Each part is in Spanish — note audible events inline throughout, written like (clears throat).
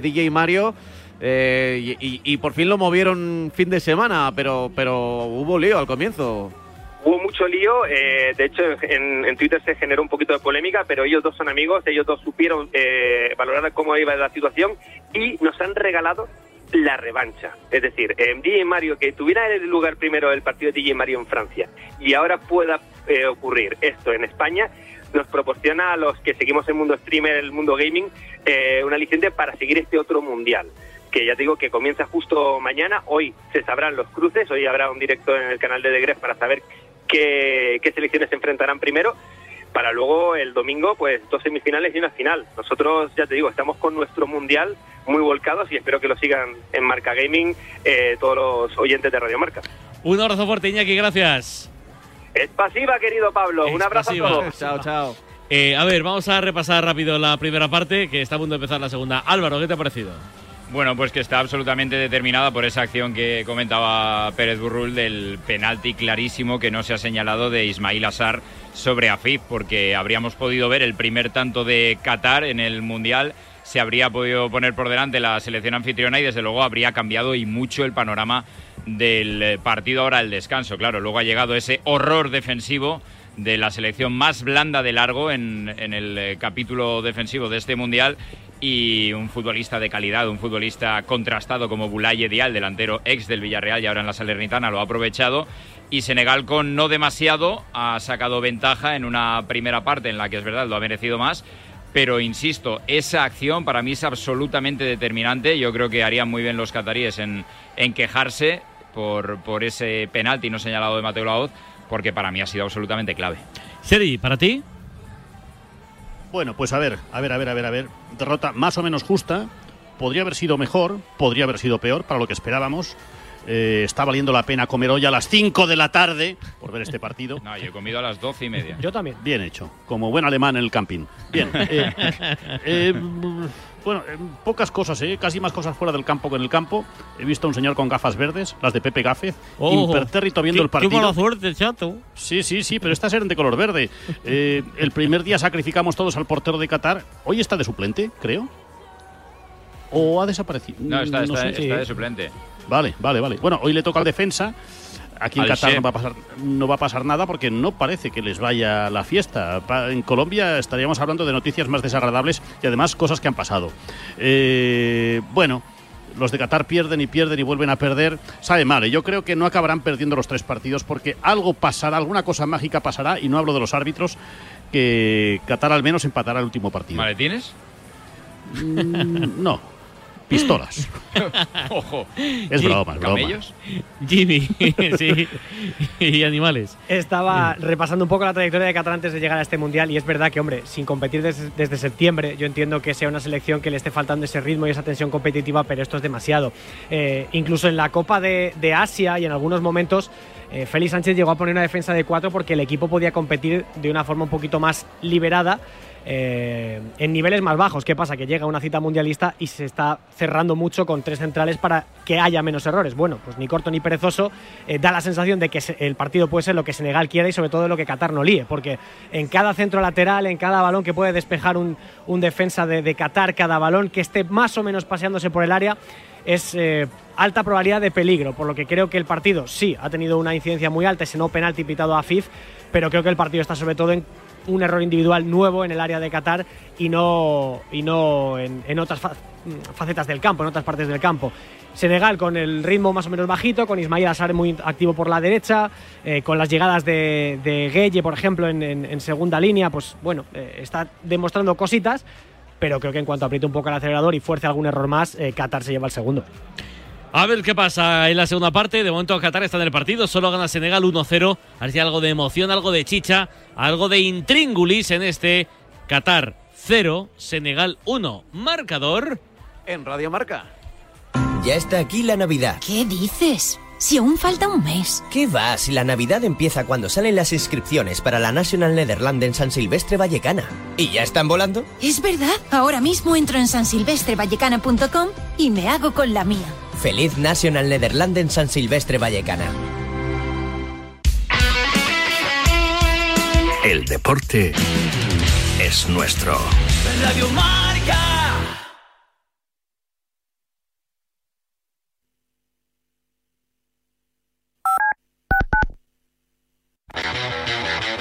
DJ Mario. Eh, y, por fin lo movieron fin de semana, pero, pero hubo lío al comienzo. Hubo mucho lío, eh, de hecho en, Twitter se generó un poquito de polémica, pero ellos dos son amigos, ellos dos supieron eh, valorar cómo iba la situación y nos han regalado la revancha. Es decir, en DJ Mario, que tuviera el lugar primero el partido de DJ Mario en Francia y ahora pueda ocurrir esto en España, nos proporciona a los que seguimos el mundo streamer, el mundo gaming, eh, una licencia para seguir este otro mundial que ya digo que comienza justo mañana. Hoy se sabrán los cruces, hoy habrá un directo en el canal de The Gref para saber qué, qué, selecciones se enfrentarán primero, para luego el domingo, pues dos semifinales y una final. Nosotros, ya te digo, estamos con nuestro mundial muy volcados y espero que lo sigan en Marca Gaming eh, todos los oyentes de Radio Marca. Un abrazo fuerte, Iñaki, gracias. Es pasiva, querido Pablo. Un abrazo a todos. (laughs) Chao, chao. Eh, a ver, vamos a repasar rápido la primera parte, que está a punto de empezar la segunda. Álvaro, ¿qué te ha parecido? Bueno, pues que está absolutamente determinada por esa acción que comentaba Pérez Burrul del penalti clarísimo que no se ha señalado de Ismail Azar sobre Afif, porque habríamos podido ver el primer tanto de Qatar en el Mundial, se habría podido poner por delante la selección anfitriona y desde luego habría cambiado y mucho el panorama del eh, partido ahora el descanso. Claro, luego ha llegado ese horror defensivo de la selección más blanda de largo en, el eh, capítulo defensivo de este Mundial y un futbolista de calidad, un futbolista contrastado como Bulaye Dial, delantero ex del Villarreal y ahora en la Salernitana, lo ha aprovechado. Y Senegal con no demasiado ha sacado ventaja en una primera parte en la que es verdad lo ha merecido más, pero insisto, esa acción para mí es absolutamente determinante. Yo creo que harían muy bien los cataríes en, en quejarse por, por ese penalti no señalado de Mateo Laoz, porque para mí ha sido absolutamente clave. Seri, ¿para ti? Bueno, pues a ver, a ver, a ver, a ver, a ver. Derrota más o menos justa. Podría haber sido mejor, podría haber sido peor para lo que esperábamos. Eh, está valiendo la pena comer hoy a las 5 de la tarde por ver este partido. (laughs) No, yo he comido a las 12 y media. Yo también. Bien hecho, como buen alemán en el camping. Bien. Eh, (laughs) eh, bueno, pocas cosas, casi más cosas fuera del campo que en el campo. He visto a un señor con gafas verdes, las de Pepe Gafe, impertérrito viendo el partido. Qué mala suerte, chato. Sí, sí, sí, pero estas eran de color verde. (laughs) el primer día sacrificamos todos al portero de Qatar. Hoy está de suplente, creo. ¿O ha desaparecido? No, está, está de suplente. Vale, vale, vale. Bueno, hoy le toca al defensa. Aquí en Qatar no va, a pasar, no va a pasar nada porque no parece que les vaya la fiesta. En Colombia estaríamos hablando de noticias más desagradables y además cosas que han pasado. Eh, bueno, los de Qatar pierden y pierden y vuelven a perder. Sabe mal, ¿eh? yo creo que no acabarán perdiendo los tres partidos porque algo pasará, alguna cosa mágica pasará, y no hablo de los árbitros, que Qatar al menos empatará el último partido. ¿Maletines? Mm, no pistolas. (laughs) Ojo. Es broma, es ¿Camellos? Jimmy, (laughs) sí. y animales. Estaba repasando un poco la trayectoria de Qatar antes de llegar a este mundial y es verdad que, hombre, sin competir desde, septiembre, yo entiendo que sea una selección que le esté faltando ese ritmo y esa tensión competitiva, pero esto es demasiado. Eh, incluso en la Copa de, Asia y en algunos momentos. Eh, Félix Sánchez llegó a poner una defensa de cuatro porque el equipo podía competir de una forma un poquito más liberada eh, en niveles más bajos. ¿Qué pasa? Que llega una cita mundialista y se está cerrando mucho con tres centrales para que haya menos errores. Bueno, pues ni corto ni perezoso. Eh, da la sensación de que el partido puede ser lo que Senegal quiera y sobre todo lo que Qatar no líe, porque en cada centro lateral, en cada balón que puede despejar un, defensa de, Qatar, cada balón que esté más o menos paseándose por el área, es eh, alta probabilidad de peligro, por lo que creo que el partido sí ha tenido una incidencia muy alta, ese no penalti pitado a FIF, pero creo que el partido está sobre todo en un error individual nuevo en el área de Qatar y no, y no en, otras facetas del campo, en otras partes del campo. Senegal con el ritmo más o menos bajito, con Ismail Assar muy activo por la derecha, eh, con las llegadas de, de Gueye, por ejemplo, en, segunda línea, pues bueno, eh, está demostrando cositas, pero creo que en cuanto apriete un poco el acelerador y fuerce algún error más, eh, Qatar se lleva el segundo. A ver qué pasa en la segunda parte. De momento Qatar está en el partido, solo gana Senegal 1-0. A ver algo de emoción, algo de chicha, algo de intríngulis en este Qatar 0, Senegal 1. Marcador en Radio Marca. Ya está aquí la Navidad. ¿Qué dices? Si aún falta un mes. ¿Qué va? Si la Navidad empieza cuando salen las inscripciones para la National Netherland en San Silvestre Vallecana. ¿Y ya están volando? Es verdad. Ahora mismo entro en sansilvestrevallecana.com y me hago con la mía. Feliz National Netherland en San Silvestre Vallecana. El deporte es nuestro. Radio Marca.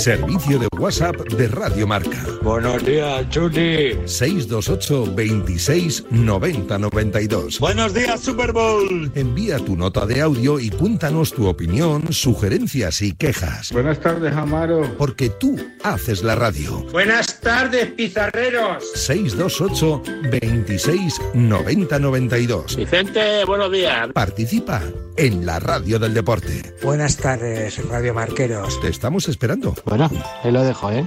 Servicio de WhatsApp de Radio Marca. Buenos días, Chuli. 628 26 90 92. Buenos días, Super Bowl. Envía tu nota de audio y cuéntanos tu opinión, sugerencias y quejas. Buenas tardes, Amaro. Porque tú haces la radio. Buenas tardes, pizarreros. 628 26 90 92. Vicente, buenos días. Participa en la radio del deporte. Buenas tardes, Radio Marqueros. Te estamos esperando. Bueno, ahí lo dejo, ¿eh?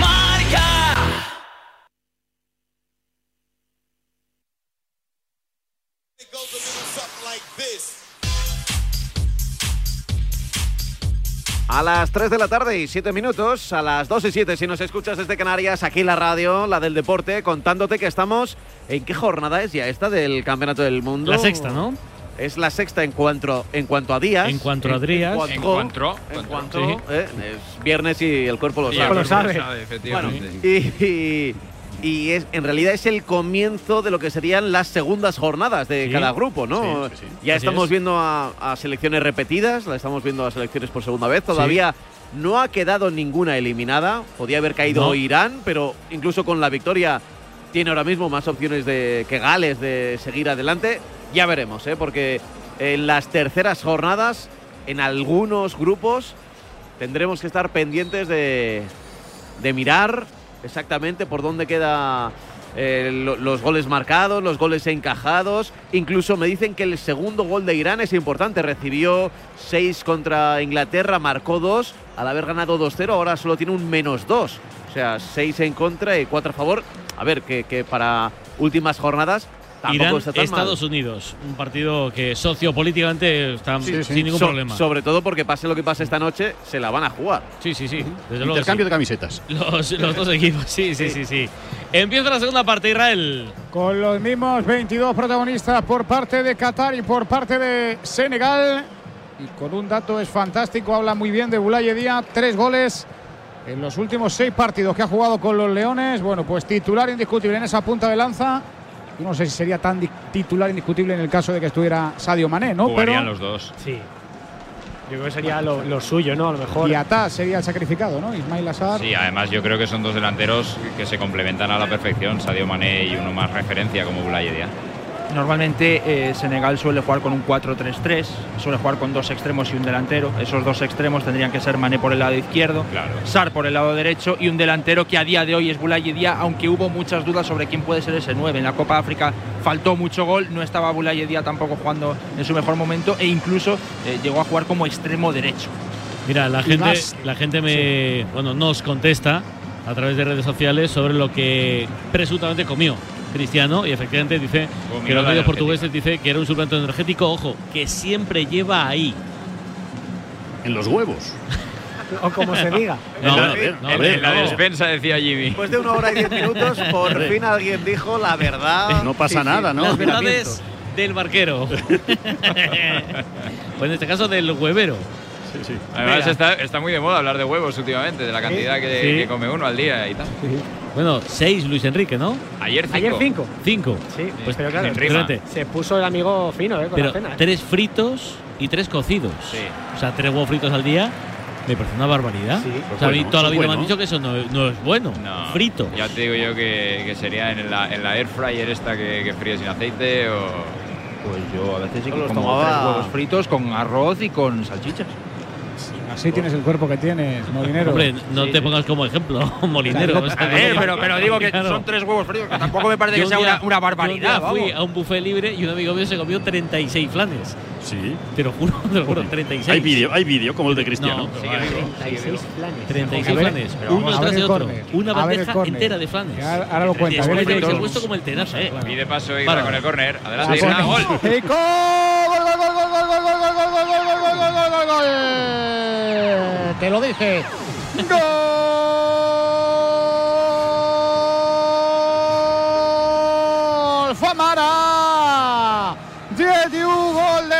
A las 3 de la tarde y 7 minutos, a las 2 y 7 si nos escuchas desde Canarias, aquí la radio, la del deporte, contándote que estamos... ¿En qué jornada es ya esta del Campeonato del Mundo? La sexta, ¿no? Es la sexta en cuanto, en cuanto a días. En cuanto a días. En cuanto, en cuanto, Sí. eh, es viernes y el cuerpo lo sabe. el cuerpo lo sabe, efectivamente. Bueno, y, y- y es, en realidad es el comienzo de lo que serían las segundas jornadas de Sí. cada grupo, ¿no? Sí, sí, sí. Ya Así estamos es. viendo a, a selecciones repetidas, la estamos viendo a selecciones por segunda vez. Todavía no ha quedado ninguna eliminada. Podía haber caído No. Irán, pero incluso con la victoria tiene ahora mismo más opciones de, que Gales de seguir adelante. Ya veremos, ¿eh? porque en las terceras jornadas, en algunos grupos, tendremos que estar pendientes de, de mirar exactamente por dónde queda eh, lo- los goles marcados, los goles encajados. Incluso me dicen que el segundo gol de Irán es importante. Recibió 6 contra Inglaterra, marcó 2. Al haber ganado 2-0, ahora solo tiene un menos 2. O sea, 6 en contra y 4 a favor. A ver, que, para últimas jornadas Irán, tan mal. Estados Unidos, un partido que sociopolíticamente está sin ningún So- problema. Sobre todo porque pase lo que pase esta noche, se la van a jugar. Sí, sí, sí. Desde luego Intercambio sí. de camisetas. Los, los dos equipos, sí, sí, sí, sí. Empieza la segunda parte, Israel. Con los mismos 22 protagonistas por parte de Qatar y por parte de Senegal. Y con un dato es fantástico, habla muy bien de Boulaye Díaz, tres goles en los últimos seis partidos que ha jugado con los Leones. Bueno, pues titular indiscutible en esa punta de lanza. Yo no sé si sería tan titular indiscutible en el caso de que estuviera Sadio Mané, ¿no? Jugarían Pero los dos. Sí. Yo creo que sería lo, lo suyo, ¿no? A lo mejor. Diatá sería el sacrificado, ¿no? Ismail Assar. Sí, además yo creo que son dos delanteros que se complementan a la perfección, Sadio Mané y uno más referencia como Boulaye Díaz. Normalmente eh, Senegal suele jugar con un 4-3-3, suele jugar con dos extremos y un delantero. Esos dos extremos tendrían que ser Mané por el lado izquierdo, Sar por el lado derecho y un delantero que a día de hoy es Boulaye Díaz, aunque hubo muchas dudas sobre quién puede ser ese 9. En la Copa África faltó mucho gol, no estaba Boulaye Díaz tampoco jugando en su mejor momento e incluso eh, llegó a jugar como extremo derecho. Mira, la gente, más- la gente me, bueno, nos contesta a través de redes sociales sobre lo que presuntamente comió Cristiano y efectivamente dice Comió que los medios portugueses dice que era un suplemento energético, ojo, que siempre lleva ahí. En los huevos. o como se diga. (laughs) No, no, a en- la no. despensa decía Jimmy. Después de una hora y diez minutos, por fin alguien dijo la verdad. (laughs) No pasa nada, ¿no? Las verdades del barquero. (laughs) pues en este caso del huevero. Sí, sí. Además está, está muy de moda hablar de huevos últimamente, de la cantidad que, Sí. que come uno al día y tal. Bueno, seis Luis Enrique, ¿no? Ayer cinco. Ayer cinco. Cinco. Sí, Pues pero claro, se puso el amigo fino, ¿eh? Con Pero la cena. ¿eh? tres fritos y tres cocidos. Sí. O sea, tres huevos fritos al día. Me parece una barbaridad. Sí. o sea, a mí Bueno, toda la vida me han dicho que eso no, no es bueno. No, Frito. Ya te digo yo que, que sería en la, en la air fryer esta que, que fríe sin aceite o. Pues yo a veces sí que los como tomaba- tres huevos fritos con arroz y con salchichas. Así tienes el cuerpo que tienes, Molinero. Hombre, no te pongas como ejemplo, (laughs) molinero. Claro, o sea, A ver, no- pero, pero digo que Claro. son tres huevos fritos, que tampoco me parece que sea una, una yo un barbaridad. día fui vamos. a un buffet libre y un amigo mío se comió 36 flanes. Sí. Te lo juro, te lo juro, 36. Hay vídeo, hay vídeo como el de Cristiano. No, vivo. 36 planes. 36 A ver, flanes, pero uno ver de otro. Una bandeja entera de flanes. Ahora- ahora lo cuenta, después Jacob. he puesto como el tenaza, eh. Pide paso y Para. con el córner. La Adelante, gol. Keiko, gol, gol, gol, gol, gol, gol, gol, gol, gol, gol, gol, gol, gol, gol, gol, gol. Te lo dije. Gol. Famara.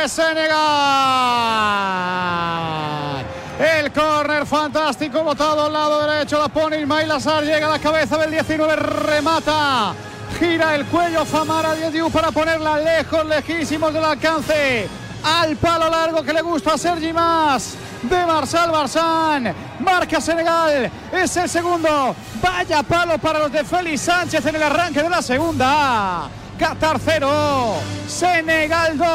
Senegal. El córner fantástico botado al lado derecho. La pone Ismail Azar. Llega a la cabeza del 19. Remata. Gira el cuello Famara Diediu para ponerla lejos, lejísimos del alcance. Al palo largo que le gusta a Sergi Más. De Marsal Barzán. Marca Senegal. Es el segundo. Vaya palo para los de Félix Sánchez en el arranque de la segunda. Qatar 0. Senegal 2.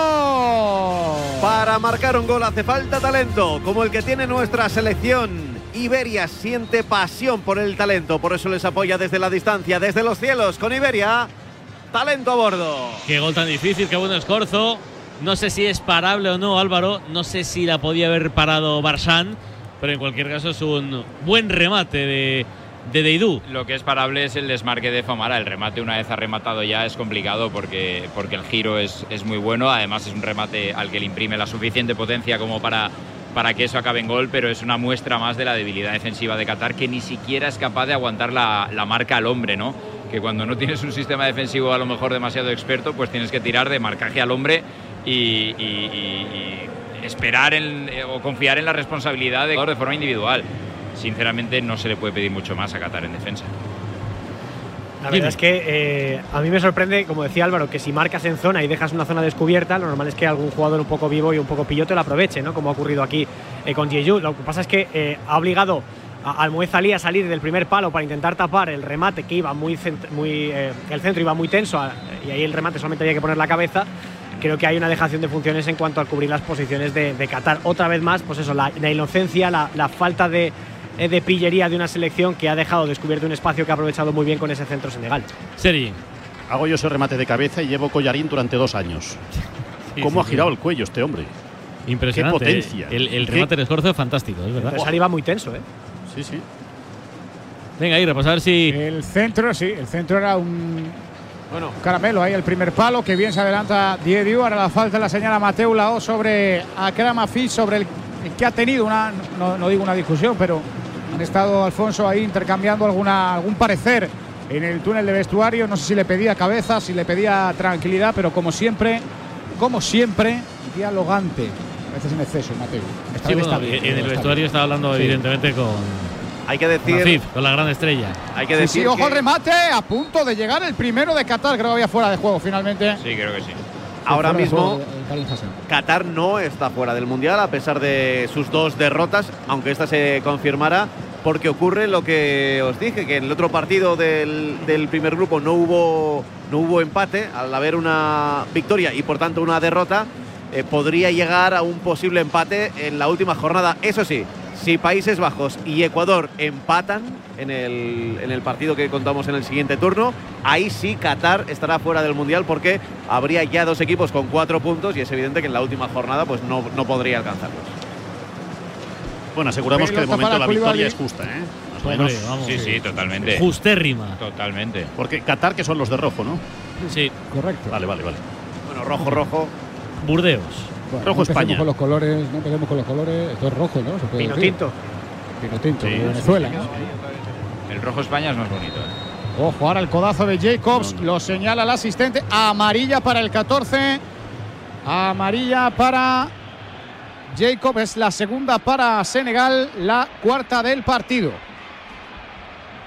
Para marcar un gol hace falta talento, como el que tiene nuestra selección. Iberia siente pasión por el talento, por eso les apoya desde la distancia, desde los cielos. Con Iberia, talento a bordo. Qué gol tan difícil, qué buen escorzo. No sé si es parable o no, Álvaro. No sé si la podía haber parado Barsán, pero en cualquier caso es un buen remate de, de Deidú. Lo que es parable es el desmarque de Famara. El remate, una vez ha rematado ya, es complicado porque, porque el giro es, es muy bueno. Además, es un remate al que le imprime la suficiente potencia como para, para que eso acabe en gol, pero es una muestra más de la debilidad defensiva de Qatar que ni siquiera es capaz de aguantar la, la marca al hombre, ¿no? Que cuando no tienes un sistema defensivo a lo mejor demasiado experto, pues tienes que tirar de marcaje al hombre y, esperar eh, o confiar en la responsabilidad de, de forma individual. Sinceramente, no se le puede pedir mucho más a Qatar en defensa. La verdad es que eh, a mí me sorprende, como decía Álvaro, que si marcas en zona y dejas una zona descubierta, lo normal es que algún jugador un poco vivo y un poco pillote lo aproveche, ¿no? Como ha ocurrido aquí eh, con Jeju. Lo que pasa es que eh, ha obligado a- al Moez Ali a salir del primer palo para intentar tapar el remate que iba muy, muy el centro iba muy tenso y ahí el remate solamente había que poner la cabeza. Creo que hay una dejación de funciones en cuanto a cubrir las posiciones de, de Qatar. Otra vez más, pues eso, la, la inocencia, la, la falta de, de pillería de una selección que ha dejado descubierto un espacio que ha aprovechado muy bien con ese centro Senegal. Seri. Hago yo ese remate de cabeza y llevo collarín durante dos años. (laughs) Sí, ¿Cómo sí, ha girado sí. el cuello este hombre? Impresionante. Qué potencia. El, el Qué- remate del escorzo es fantástico, es verdad. Iba muy tenso, ¿eh? Sí, sí. Venga, Irra, pues a ver si. El centro, sí, el centro era un, Bueno, un caramelo ahí, el primer palo, que bien se adelanta Diediu. Ahora la falta la señala Mateu Lao sobre Akram Afif, sobre el, el que ha tenido una, no, no digo una discusión, pero han estado Alfonso ahí intercambiando alguna, algún parecer en el túnel de vestuario. No sé si le pedía cabeza, si le pedía tranquilidad, pero como siempre, como siempre, dialogante. A veces en exceso. Esta Sí, vez bueno, está bien, en el está vestuario bien. está hablando Sí. evidentemente con, Hay que con decir, con la gran estrella. hay que Sí, decir sí, ojo que al remate, a punto de llegar el primero de Qatar, creo que había fuera de juego finalmente. Sí, creo que sí. ahora mismo Hassan. Qatar no está fuera del Mundial a pesar de sus dos derrotas, aunque esta se confirmara, porque ocurre lo que os dije, que en el otro partido del, primer grupo no hubo, no hubo empate, al haber una victoria y por tanto una derrota, eh, podría llegar a un posible empate en la última jornada. Eso sí, si Países Bajos y Ecuador empatan en el, en el partido que contamos en el siguiente turno, ahí sí Qatar estará fuera del Mundial porque habría ya dos equipos con cuatro puntos y es evidente que en la última jornada pues no, no podría alcanzarlos. Bueno, aseguramos que de momento la victoria es justa, ¿eh? Más o Hombre, menos. vamos. Sí, sí, totalmente. Justérrima. Totalmente. Porque Qatar, que son los de rojo, ¿no? Sí. Correcto. Vale, vale, vale. Bueno, rojo, rojo. Burdeos. Bueno, Rojo no España. con los colores, no empecemos con los colores. Esto es rojo, ¿no? Se puede Pino decir. tinto. Pino tinto, Sí, de sí, Venezuela. El rojo España es más bonito. ¿eh? Ojo, ahora el codazo de Jacobs, No, no. lo señala el asistente. Amarilla para el 14. Amarilla para Jacob, es la segunda para Senegal, la cuarta del partido.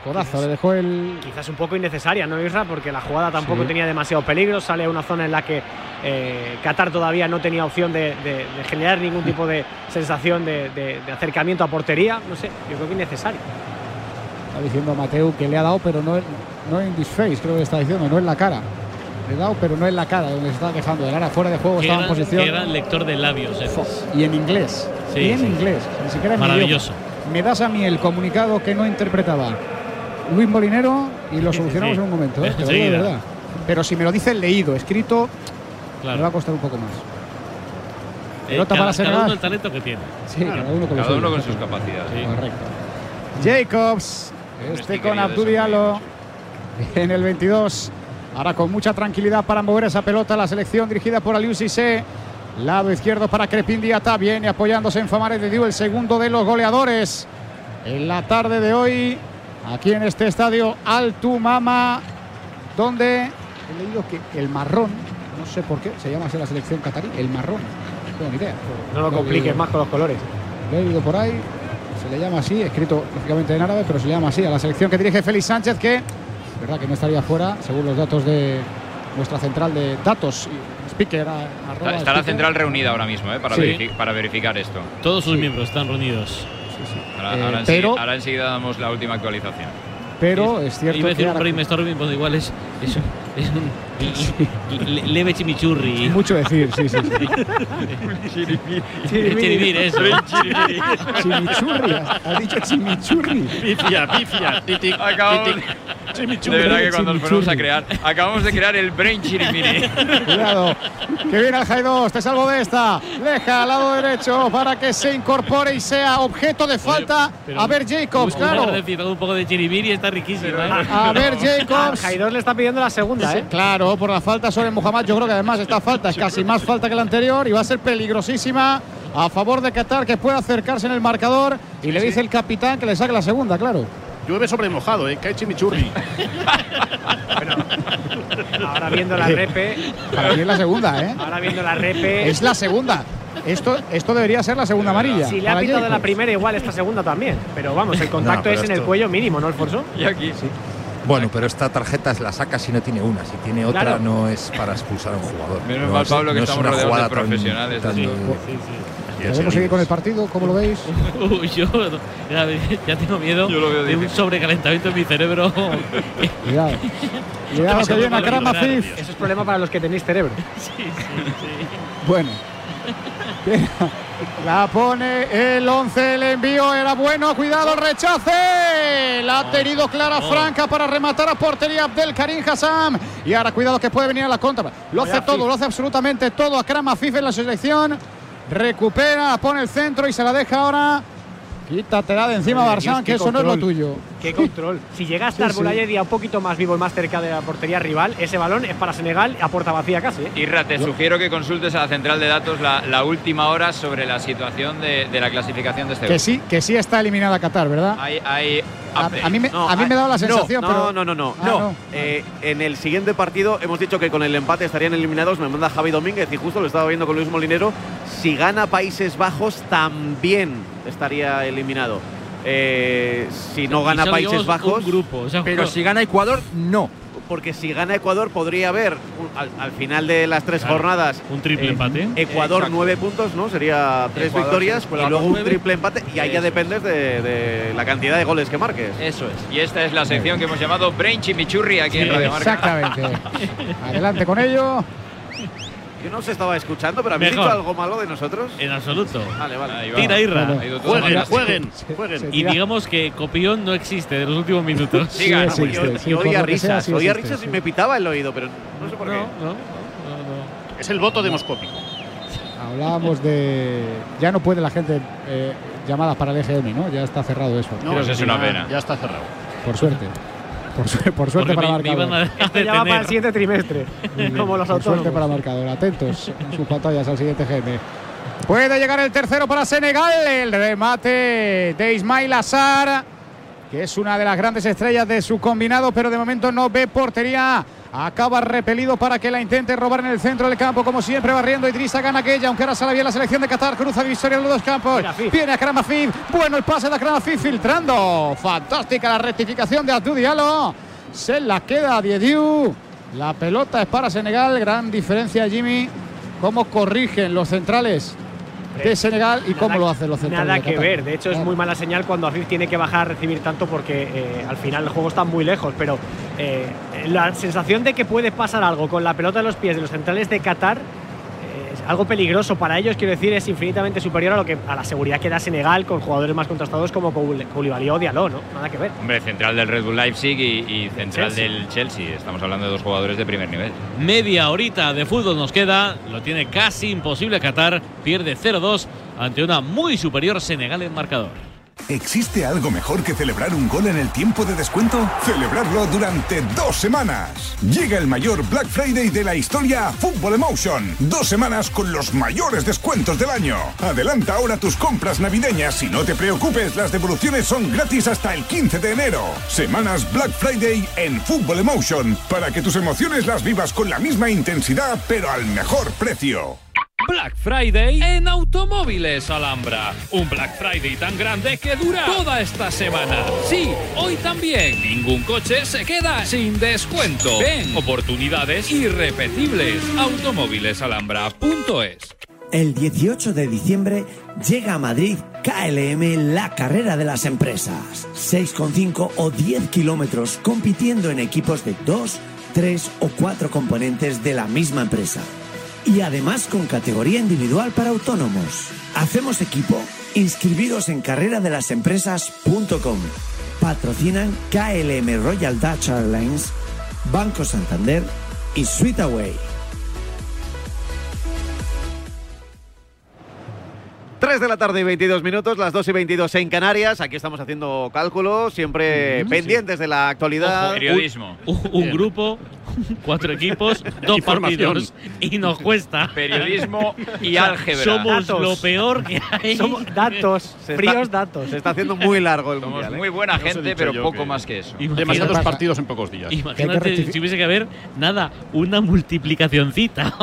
Codazo, le dejó el. Quizás un poco innecesaria, ¿no, Isra? Porque la jugada tampoco Sí. tenía demasiado peligro. Sale a una zona en la que eh, Qatar todavía no tenía opción de, de- de generar ningún tipo de sensación de, acercamiento a portería. No sé, yo creo que innecesario. Está diciendo Mateu que le ha dado, pero no, no en this face, creo que está diciendo, no en la cara. Le ha dado, pero no en la cara, donde se está quejando. El fuera de juego estaba gran, en posición. qué gran lector de labios eres. Y en inglés. Sí, y en sí. inglés. Ni siquiera en Maravilloso. idioma. Me das a mí el comunicado que no interpretaba Luis Molinero y lo solucionamos sí. en un momento. ¿eh? Te de verdad. Pero si me lo dice leído, escrito, Claro. me va a costar un poco más. Eh, cada, para cada uno el talento que tiene. Sí, cada uno con lo Cada uno suyo. con sus capacidades. Correcto. Jacobs, este con Diallo en el 22. Ahora con mucha tranquilidad para mover esa pelota la selección dirigida por Aliou Cissé. Lado izquierdo para Crepin Diata. Viene apoyándose en Famares de Diu, el segundo de los goleadores. En la tarde de hoy, aquí en este estadio Altumama, donde he leído que el marrón, no sé por qué, se llama así la selección catarí, el marrón. No tengo ni idea. No lo compliques más con los colores. Lo he leído por ahí. Se le llama así, escrito lógicamente en árabe, pero se le llama así a la selección que dirige Félix Sánchez, que verdad que no estaría fuera, según los datos de nuestra central de datos. y Speaker, a- Está, está la central reunida ahora mismo ¿eh? para, Sí. verifi- para verificar esto. Todos sus miembros están reunidos. Ahora, Eh, ahora, enseguida, pero- ahora enseguida damos la última actualización. Pero es cierto Iba a decir que un ahora- pues igual es, es (laughs) (laughs) es un le- leve chimichurri. (laughs) mucho decir, sí, sí. sí. Chiribir, eso. Chimichurri, has dicho chimichurri. Pifia, pifia, titic. De verdad que cuando nos ponemos a crear, acabamos de crear el Brain Chirimiri. Cuidado, que viene el J2, te salvo de esta. Deja al lado derecho para que se incorpore y sea objeto de falta. Pero A ver, Jacobs, claro. Un poco de chiribiri está riquísima. ¿eh? A ver, Jacobs. Jaidor le está pidiendo la segunda, ¿eh? Claro, por la falta sobre Muhammad. Yo creo que además esta falta es casi más falta que la anterior y va a ser peligrosísima a favor de Qatar que puede acercarse en el marcador. Y le dice el capitán que le saque la segunda, claro. Llueve sobre mojado, ¿eh? Cae chimichurri. Ahora viendo la repe. Para mí es la segunda, ¿eh? Ahora viendo la repe. Es la segunda. Esto, esto debería ser la segunda amarilla. Si le ha pitado la primera, igual esta segunda también. Pero vamos, el contacto pero es en el cuello mínimo, ¿no, Alfonso? Y aquí. Bueno, pero esta tarjeta la saca si no tiene una. Si tiene otra, Claro. no es para expulsar a un jugador. Menos No mal, es- Pablo, que no es estamos una rodeados de jugada tan- profesionales tan- esto. ¿Podemos seguir con el partido? ¿Cómo lo veis? (laughs) Uy, yo ya, ya tengo miedo Yo lo veo de un sobrecalentamiento en mi cerebro. (laughs) Cuidado. Cuidado que viene Akram Afif. Eso es problema para los que tenéis cerebro. (laughs) Bueno. La pone el 11, el envío era bueno, cuidado, el rechace. La ha tenido Clara Franca para rematar a portería Abdel Karim Hassam. Y ahora cuidado que puede venir a la contra. Lo hace todo, lo hace absolutamente todo. Akram Afif en la selección. Recupera, pone el centro y se la deja ahora. Quítatela de encima, Barzán, que eso no es lo tuyo. Qué control. Si llega a estar Sí, sí. Un poquito más vivo y más cerca de la portería rival, ese balón es para Senegal a puerta vacía casi. ¿eh? Irra, te sugiero que consultes a la central de datos la, la última hora sobre la situación de, de la clasificación de este Que sí, que sí está eliminada Qatar, ¿verdad? Hay, hay A, mí me, No, a mí me da la no, sensación, no, pero. no, no, no, Ah, no. no. Eh, en el siguiente partido hemos dicho que con el empate estarían eliminados. Me manda Javi Domínguez y justo lo estaba viendo con Luis Molinero. Si gana Países Bajos, también estaría eliminado. Eh, si no gana Países Bajos, grupo, o sea, Pero si gana Ecuador, no. porque si gana Ecuador podría haber al, al final de las tres Claro, jornadas un triple eh, empate. Ecuador Exacto. nueve puntos, ¿no? Sería tres Ecuador victorias se y luego un nueve. triple empate y ahí ya dependes de, de la cantidad de goles que marques. Eso es. Y esta es la sección que hemos llamado Brain Chimichurri aquí en Radio Marca. Exactamente. (laughs) Adelante con ello. Yo no os estaba escuchando, pero ¿habéis Mejor. dicho algo malo de nosotros? En absoluto. Vale, vale. Ahí va. Tira, Irra. Bueno. Todo Jueguen, mal. jueguen, jueguen. Y digamos que copión no existe de los últimos minutos. (laughs) Sí, existe, yo sí, yo por oía lo que sea, risas, sí oía existe, risas sí. y me pitaba el oído, pero no sé por No, qué. no, no, no. Es el voto demoscópico. Hablábamos de. Ya no puede la gente eh, llamadas para el EGM, ¿no? Ya está cerrado eso. No, es una pena. Ya está cerrado. Por suerte. Por, su- por suerte Porque para me, me marcador. a Esto ya va para el siguiente trimestre, como los Por suerte para marcador. Atentos en sus pantallas al siguiente GM. Puede llegar el tercero para Senegal. El remate de Ismail Azar, que es una de las grandes estrellas de su combinado, pero de momento no ve portería Acaba repelido para que la intente robar en el centro del campo, como siempre, barriendo Idrissa gana aquella, aunque ahora sale bien la selección de Qatar, cruza victoria en los dos campos. Viene a Afif, bueno el pase de Afif filtrando. Fantástica la rectificación de Abdou Diallo. Se la queda Diediu. La pelota es para Senegal, gran diferencia Jimmy. Cómo corrigen los centrales de Senegal y cómo lo hacen los centrales. Nada que ver, de hecho es muy mala señal cuando Afif tiene que bajar a recibir tanto porque eh, al final el juego está muy lejos, pero eh, la sensación de que puede pasar algo con la pelota en los pies de los centrales de Qatar eh, algo peligroso para ellos, quiero decir, es infinitamente superior a lo que a la seguridad que da Senegal con jugadores más contrastados como Koul- Koulibaly o Diallo, ¿no? Nada que ver. Hombre, central del Red Bull Leipzig y, y central Chelsea. del Chelsea. Estamos hablando de dos jugadores de primer nivel. Media horita de fútbol nos queda. Lo tiene casi imposible Qatar. Pierde 0-2 ante una muy superior Senegal en marcador. ¿Existe algo mejor que celebrar un gol en el tiempo de descuento? Celebrarlo durante dos semanas. Llega el mayor Black Friday de la historia a Football Emotion. Dos semanas con los mayores descuentos del año. Adelanta ahora tus compras navideñas y no te preocupes, las devoluciones son gratis hasta el 15 de enero. Semanas Black Friday en Football Emotion para que tus emociones las vivas con la misma intensidad pero al mejor precio. Black Friday en Automóviles Alhambra. Un Black Friday tan grande que dura toda esta semana. Sí, hoy también. Ningún coche se queda sin descuento. Ven, oportunidades irrepetibles. Automóvilesalhambra.es. El 18 de diciembre llega a Madrid KLM la carrera de las empresas. 6,5 o 10 kilómetros compitiendo en equipos de 2, 3 o 4 componentes de la misma empresa. Y además con categoría individual para autónomos. Hacemos equipo. Inscribidos en carreradelasempresas.com. Patrocinan KLM Royal Dutch Airlines, Banco Santander y Sweetaway. 3 de la tarde y 22 minutos, las 2 y 22 en Canarias. Aquí estamos haciendo cálculos, siempre pendientes de la actualidad. Un, un- un grupo, cuatro equipos, (laughs) dos partidos. Y nos cuesta. Periodismo (laughs) y álgebra. Somos Datos. lo peor que hay. Somos (laughs) datos, Se fríos está- datos. Se está haciendo muy largo el Somos mundial. ¿eh? muy buena he gente, pero poco que- más que eso. Demasiados partidos en pocos días. Imagínate si hubiese que haber nada, una multiplicacioncita.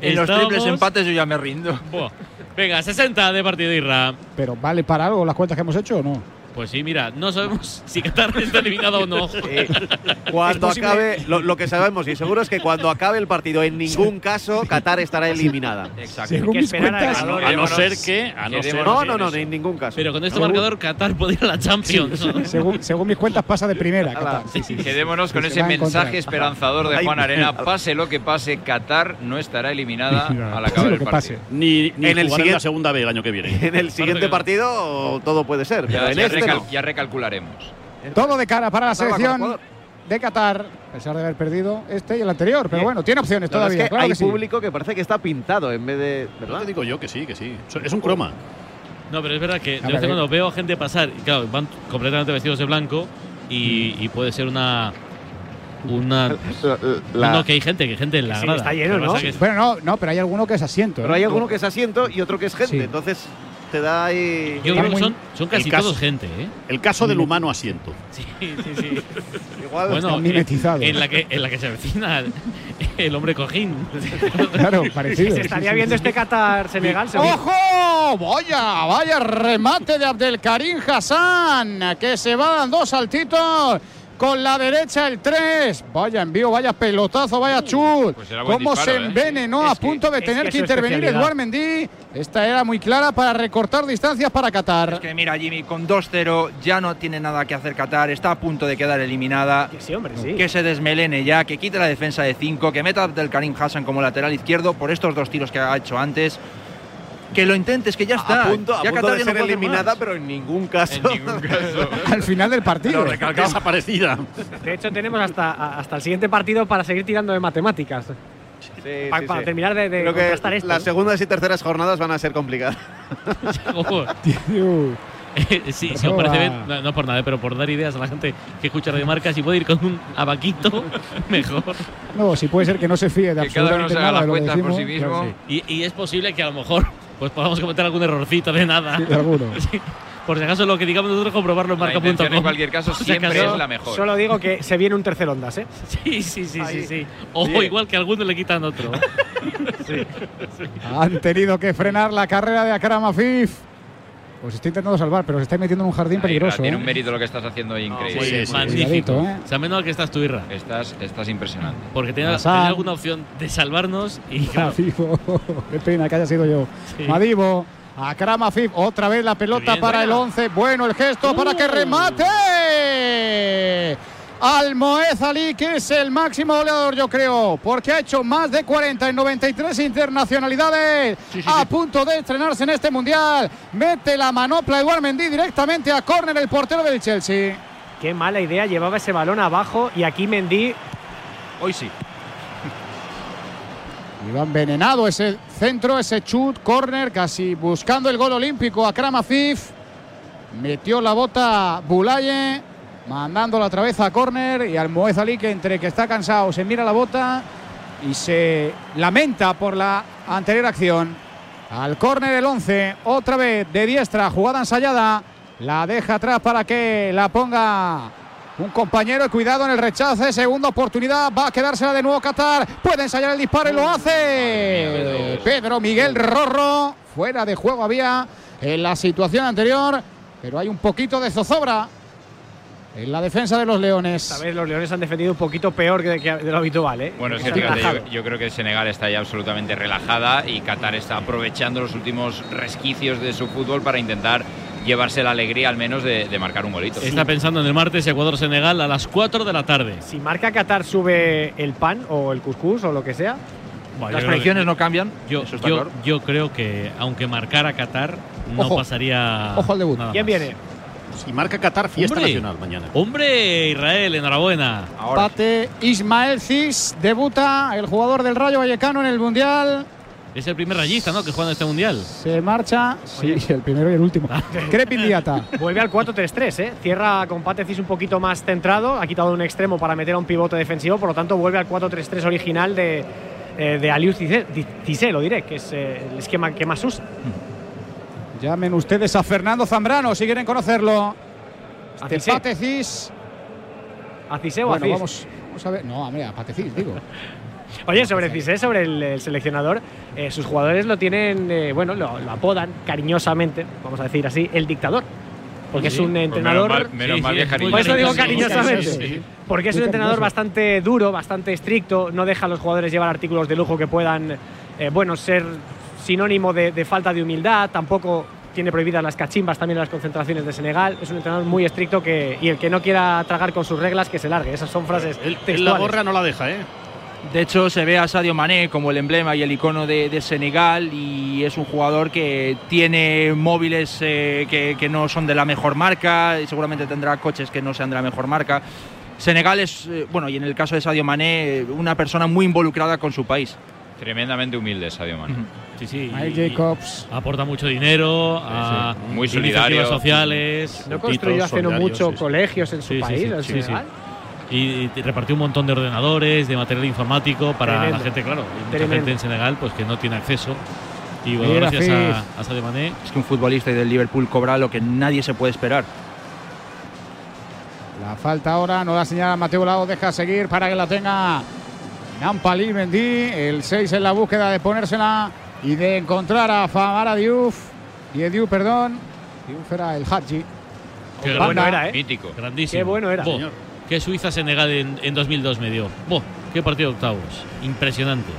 En los triples empates yo ya me rindo. Buah. Venga, 60 de partido Irra. Pero ¿vale para algo las cuentas que hemos hecho o no? Pues sí, mira, no sabemos (laughs) si Qatar está eliminado o no. Cuando acabe, lo, lo que sabemos y seguro es que cuando acabe el partido, en ningún caso Qatar estará eliminada. Exacto. Según mis cuentas, A no ser que. A no ser No, no, no, en ningún caso. Pero con este Según- marcador Qatar puede ir a la Champions. ¿no? (laughs) según, según mis cuentas pasa de primera. Qatar. Sí, sí, sí. Quedémonos con Se ese mensaje esperanzador de Juan Arena. Pase lo que pase, Qatar no estará eliminada al acabar el partido. pase. Ni, ni En el en siguiente- la segunda B el año que viene. (laughs) En el siguiente partido todo puede ser, pero en este recal- no. ya recalcularemos. Todo de cara para la selección de Qatar, a pesar de haber perdido este y el anterior. Pero bueno, tiene opciones La todavía. es que claro hay que sí. público que parece que está pintado en vez de. No ¿Verdad? te digo yo que sí, que sí. Es un croma. No, pero es verdad que de vez en cuando veo a gente pasar, y claro, van completamente vestidos de blanco y, y puede ser una. Una. (laughs) La- No, que hay gente, que hay gente en la Sí, grada. está lleno, ¿no? es- Bueno, no, no, pero hay alguno que es asiento. Pero ¿eh? hay alguno que es asiento y otro que es gente. Sí. Entonces te da ahí. Yo Está creo que muy- son, son casi caso- todos gente, ¿eh? El caso del humano asiento. Sí, sí, sí. (laughs) Igual. bueno, Están mimetizados. en, la que, en la que se avecina el, (laughs) el hombre cojín. (laughs) Claro, parecido. Se estaría viendo este Qatar-Senegal. ¡Ojo! Vaya, vaya remate de Abdelkarim Hassan, que se va dando dos saltitos. Con la derecha el 3. Vaya envío, vaya pelotazo, vaya chut. Pues Cómo disparo, se ¿eh? envenenó Es a que- punto de es tener que intervenir. Eduard Mendy. Esta era muy clara para recortar distancias para Qatar. Es que mira, Jimmy, con 2-0 ya no tiene nada que hacer Qatar, está a punto de quedar eliminada. Que sí, hombre, sí. Que se desmelene ya, que quite la defensa de 5, que meta del Karim Hassan como lateral izquierdo por estos dos tiros que ha hecho antes. Que lo intentes, que ya está. a punto, a ya punto Qatar de ya no ser puede eliminada, más. pero en ningún caso. En ningún caso. (laughs) Al final del partido. Desaparecida. De hecho, tenemos hasta, hasta el siguiente partido para seguir tirando de matemáticas. Sí, Pa- sí, para sí. terminar de, de Creo que contrastar esto. las ¿no? segundas y terceras jornadas van a ser complicadas. (laughs) (laughs) Ojo. Uh, Eh, sí, si os parece bien, no, no por nada, pero por dar ideas a la gente que escucha Radio Marca, si puede ir con un abaquito, mejor. no, si puede ser que no se fíe de Que cada uno absolutamente se haga nada las de lo que cuentas por sí decimos. mismo. Claro, Y, y es posible que a lo mejor pues podamos cometer algún errorcito de nada. sí. Sí, alguno. (laughs) Sí. Por si acaso lo que digamos nosotros comprobarlo en marca.com. en cualquier caso, (laughs) si siempre acaso- es la mejor. Solo digo que se viene un tercer Ondas, ¿eh? (laughs) Sí, sí, sí, Ahí. sí, sí. O Bien. igual que a algunos le quitan otro. Sí. Han tenido que frenar la carrera de Akram Afif. Pues estoy intentando salvar, pero se está metiendo en un jardín Ahí, peligroso. tiene ¿eh? un mérito lo que estás haciendo hoy increíble. Sí, sí, magnífico. cuidadito, ¿eh? O sea, menos mal que estás tú, Irra. Estás, estás impresionante. Porque tenía, tenía alguna opción de salvarnos y (laughs) claro, Madivo. (laughs) Qué pena que haya sido yo. Sí. Madivo. Akram Afif. Otra vez la pelota bien, para el buena. 11. Bueno el gesto para que remate. Almoez Ali, que es el máximo goleador, yo creo, porque ha hecho más de 40 en 93 internacionalidades. a punto de estrenarse en este mundial. Mete la manopla Eduard Mendy directamente a córner el portero del Chelsea. Qué mala idea, llevaba ese balón abajo y aquí Mendy Hoy sí. (laughs) Iba envenenado ese centro, ese chut, córner, casi buscando el gol olímpico a Afif. Metió la bota Bulaye, mandándola otra vez a córner y al Moez Ali que entre que está cansado se mira la bota y se lamenta por la anterior acción. Al córner el 11, otra vez de diestra, jugada ensayada. La deja atrás para que la ponga un compañero. Cuidado en el rechace. Segunda oportunidad. Va a quedársela de nuevo Qatar. Puede ensayar el disparo y lo hace. Pedro Miguel Rorro. Fuera de juego había en la situación anterior. Pero hay un poquito de zozobra en la defensa de los Leones. Esta vez los Leones han defendido un poquito peor que de, que de lo habitual, ¿eh? Bueno, es que fíjate, yo, yo creo que Senegal está ya absolutamente relajada y Qatar está aprovechando los últimos resquicios de su fútbol para intentar llevarse la alegría al menos de, de marcar un golito. está pensando en el martes Ecuador-Senegal a las 4 de la tarde. Si marca Qatar sube el pan o el couscous o lo que sea. Bueno, Las predicciones no cambian. Yo, eso está yo, claro. yo creo que aunque marcara Qatar, no Ojo. pasaría. Ojo al debut. nada ¿Quién más. viene? Si marca Qatar, fiesta Hombre. nacional mañana. Hombre, Israel, enhorabuena. Empate Ismael Cis debuta el jugador del Rayo Vallecano en el Mundial. Es el primer rayista, ¿no? Que juega en este mundial. Se marcha. Sí, el primero y el último. (laughs) Crepin Diata. Vuelve al 4-3-3, ¿eh? Cierra con Patecis un poquito más centrado. Ha quitado un extremo para meter a un pivote defensivo. Por lo tanto, vuelve al 4-3-3 original de, eh, de Alius Cissé, lo diré, que es eh, el esquema que más usa. Llamen ustedes a Fernando Zambrano si quieren conocerlo. Este Cissé. Patecis. ¿A Cissé o Bueno, vamos, vamos a ver. No, hombre, a Patecis, digo. Oye, sobre Cissé, sobre el, el seleccionador, eh, sus jugadores lo tienen, eh, bueno, lo, lo apodan cariñosamente, vamos a decir así, el dictador. Porque Sí, es un pues entrenador. menos mal- menos Sí, mal sí, que Por eso digo cariñoso. cariñosamente. Sí, sí. Porque es un entrenador bastante duro, bastante estricto, no deja a los jugadores llevar artículos de lujo que puedan, eh, bueno, ser sinónimo de, de falta de humildad, tampoco tiene prohibidas las cachimbas también en las concentraciones de Senegal, es un entrenador muy estricto que, y el que no quiera tragar con sus reglas que se largue, esas son frases Él, él la gorra no la deja, ¿eh? De hecho, se ve a Sadio Mané como el emblema y el icono de, de Senegal y es un jugador que tiene móviles eh, que, que no son de la mejor marca y seguramente tendrá coches que no sean de la mejor marca. Senegal es, eh, bueno, y en el caso de Sadio Mané, una persona muy involucrada con su país. Tremendamente humilde Sadio Mane. Sí, sí. Jacobs. Aporta mucho dinero a Muy iniciativas solidario. sociales. ¿No construyó hace no mucho sí, sí. colegios en su Sí, sí, país, sí, sí, sí. Y, y repartió un montón de ordenadores, de material informático para Tremendo. la gente, claro. Hay mucha Tremendo. gente en Senegal pues que no tiene acceso. Y bueno, Mira, gracias a, a Sadio Mané. Es que un futbolista del Liverpool cobra lo que nadie se puede esperar. La falta ahora, no la señala Mateo Lao, deja seguir para que la tenga Nampali Mendy. El 6 en la búsqueda de ponérsela y de encontrar a Famara Diouf. Y Diouf, perdón. Diouf era el Hadji. Qué Banda. bueno era, ¿eh? Mítico. Grandísimo. Qué bueno era. Bo, Señor. qué Suiza-Senegal en, en 2002 me dio. Bo, qué partido de octavos. Impresionante.